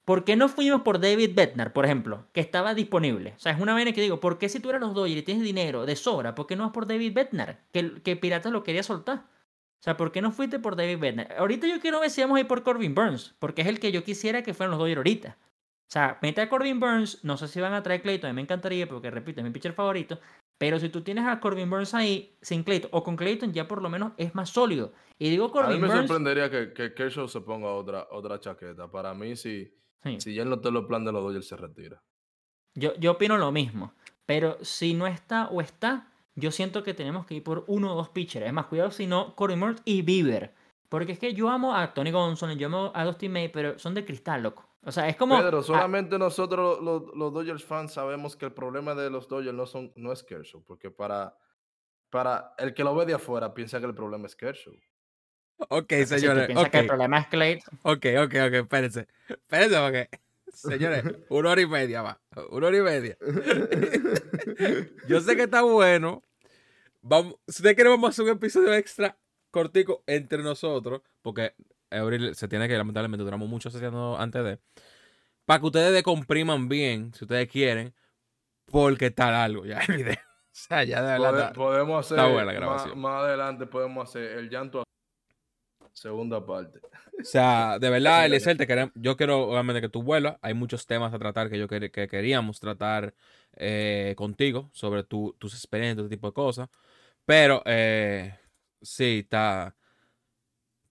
¿Por qué no fuimos por David Bednar, por ejemplo, que estaba disponible? O sea, es una vaina que digo, ¿por qué si tú eres los Dodgers y tienes dinero de sobra, por qué no vas por David Bednar? Que, que Piratas lo quería soltar. O sea, ¿por qué no fuiste por David Bednar? Ahorita yo quiero ver si vamos a ir por Corbin Burns, porque es el que yo quisiera que fueran los Dodgers ahorita. O sea, mete a Corbin Burns, no sé si van a traer Clayton, a mí me encantaría, porque repito, es mi pitcher favorito. Pero si tú tienes a Corbin Burns ahí, sin Clayton, o con Clayton, ya por lo menos es más sólido. Y digo A mí Corbin me Burns. sorprendería que, que Kershaw se ponga otra, otra chaqueta. Para mí, si, sí. si ya no te lo plan de los Dodgers, se retira. Yo, yo opino lo mismo. Pero si no está o está, yo siento que tenemos que ir por uno o dos pitchers. Es más, cuidado si no, Corbin Burns y Bieber. Porque es que yo amo a Tony Gonsolin, yo amo a Dustin May, pero son de cristal, loco. O sea, es como. Pedro, ah, solamente nosotros los, los Dodgers fans sabemos que el problema de los Dodgers no, son, no es Kershaw, porque para, para el que lo ve de afuera piensa que el problema es Kershaw. Ok, señores. piensas Ok, que el problema es Clayton. ok, ok, ok, espérense. Espérense, porque. Señores, <laughs> una hora y media va. Una hora y media. <laughs> Yo sé que está bueno. Vamos, si ustedes quieren, vamos a hacer un episodio extra cortico entre nosotros. Porque Abril se tiene que, lamentablemente, duramos mucho haciendo antes de. Para que ustedes decompriman bien, si ustedes quieren. Porque está largo ya <laughs> el video. O sea, ya de verdad. Podemos hacer está buena la más, grabación. más adelante podemos hacer el llanto segunda parte. O sea, de verdad, <laughs> Eliezer, te queremos, yo quiero obviamente que tú vuelvas. Hay muchos temas a tratar que yo quer- que queríamos tratar eh, contigo sobre tu- tus experiencias, este tipo de cosas. Pero eh, sí, está,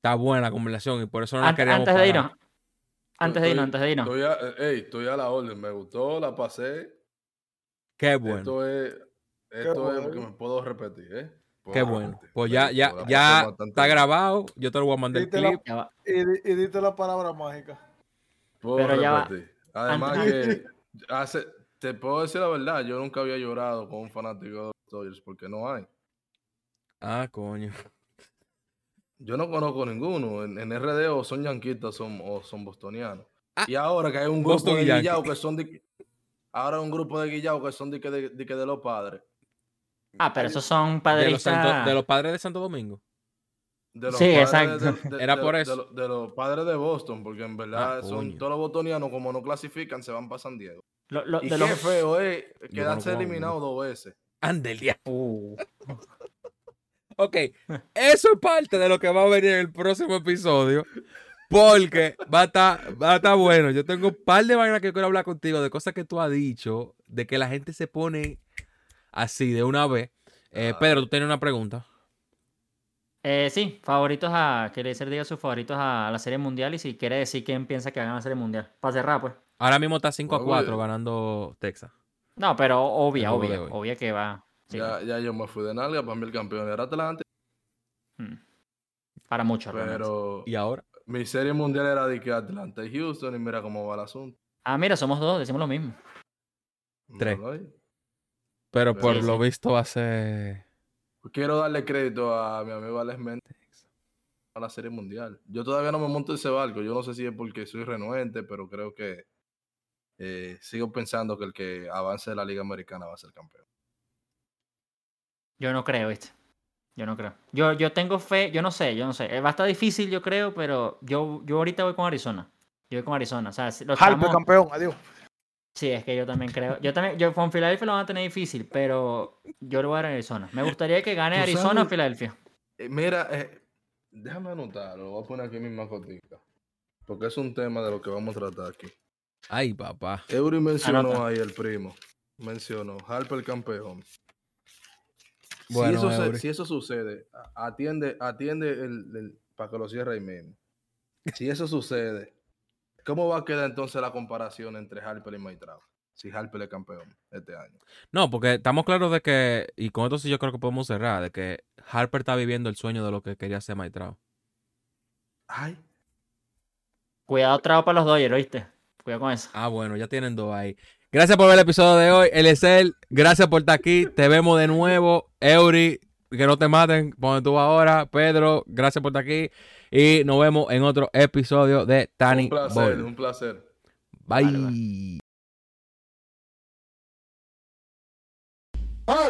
está buena la conversación y por eso no la An- queríamos antes de irnos. Antes de irnos, Estoy- antes de irnos. Estoy a, eh, ey, estoy a la orden, me gustó, la pasé. Qué bueno, Esto es, esto es bueno. que me puedo repetir, ¿eh? qué bueno. repetir. Pues ya, ya, la ya está grabado. Yo te lo voy a mandar el Dite la- clip. Va. Y, di- y dite la palabra mágica. Puedo Pero ya va. repetir. Además Antes- que <laughs> hace, te puedo decir la verdad, yo nunca había llorado con un fanático de los Dodgers porque no hay. Ah, coño. Yo no conozco ninguno. En, en RD o son yanquitas son, o son bostonianos. Ah, y ahora que hay un grupo de guillados que son de, ahora hay un grupo de guillados que son de, que de, de los padres. Ah, pero esos son De los, padristas. Santo- de los padres de Santo Domingo. De los Sí, padres exacto. de- de- Era de- por eso. los- De, los padres de Boston, porque en verdad Ah, son todos los bostonianos, como no clasifican, se van para San Diego. lo- lo- Y de qué los- feo es conozco quedarse a uno. eliminado dos veces. Andelia. Uh, Ok, eso es parte de lo que va a venir en el próximo episodio. Porque va a estar, va a estar bueno. Yo tengo un par de vainas que quiero hablar contigo, de cosas que tú has dicho, de que la gente se pone así de una vez. Eh, Ah. Pedro, tú tienes una pregunta. eh, sí, favoritos a. Que Eliezer diga sus favoritos a la Serie Mundial y si quiere decir quién piensa que gana la Serie Mundial. Para cerrar, pues. Ahora mismo está 5 a Bueno, 4 güey. ganando Texas. No, pero obvia, obvia. Obvia que va. Sí, Ya, ya yo me fui de nalga, para mí el campeón era Atlanta, mm, Para muchos, realmente. pero ¿Y ahora? mi serie mundial era de que Atlanta y Houston y mira cómo va el asunto. Ah, mira, somos dos, decimos lo mismo. Tres. Pero Sí, por sí. lo visto va a ser. Quiero darle crédito a mi amigo Alex Méndez a la serie mundial. Yo todavía no me monto en ese barco. Yo no sé si es porque soy renuente, pero creo que eh, sigo pensando que el que avance de la Liga Americana va a ser campeón. Yo no creo, ¿viste? Yo no creo. Yo, yo tengo fe, yo no sé, yo no sé. Eh, Va a estar difícil, yo creo, pero yo, yo ahorita voy con Arizona. Yo voy con Arizona. O sea, estamos- campeón, adiós. Sí, es que yo también creo. Yo también, yo con Filadelfia lo van a tener difícil, pero yo lo voy a dar a Arizona. Me gustaría que gane ¿Tú Arizona o? Filadelfia. Eh, mira, eh, déjame anotarlo. Lo voy a poner aquí en mi macotica. Porque es un tema de lo que vamos a tratar aquí. Ay, papá. Eury mencionó Anota. ahí el primo. Mencionó. Harper campeón. Bueno, si, eso se- Eury. si eso sucede, atiende, atiende el, el- para que lo cierre ahí mismo. <laughs> Si eso sucede, ¿cómo va a quedar entonces la comparación entre Harper y Maitrao? Si Harper es campeón este año. No, porque estamos claros de que, y con esto sí yo creo que podemos cerrar, de que Harper está viviendo el sueño de lo que quería hacer Maitrao. Ay, Cuidado, trago para los Dodgers, ¿oíste? Cuidado con eso. Ah, bueno, ya tienen dos ahí. Gracias por ver el episodio de hoy. Eliezer, gracias por estar aquí. Te vemos de nuevo. Eury, que no te maten. Ponte tú ahora. Pedro, gracias por estar aquí. Y nos vemos en otro episodio de Tani un placer, Ball. un placer. Bye. Vale,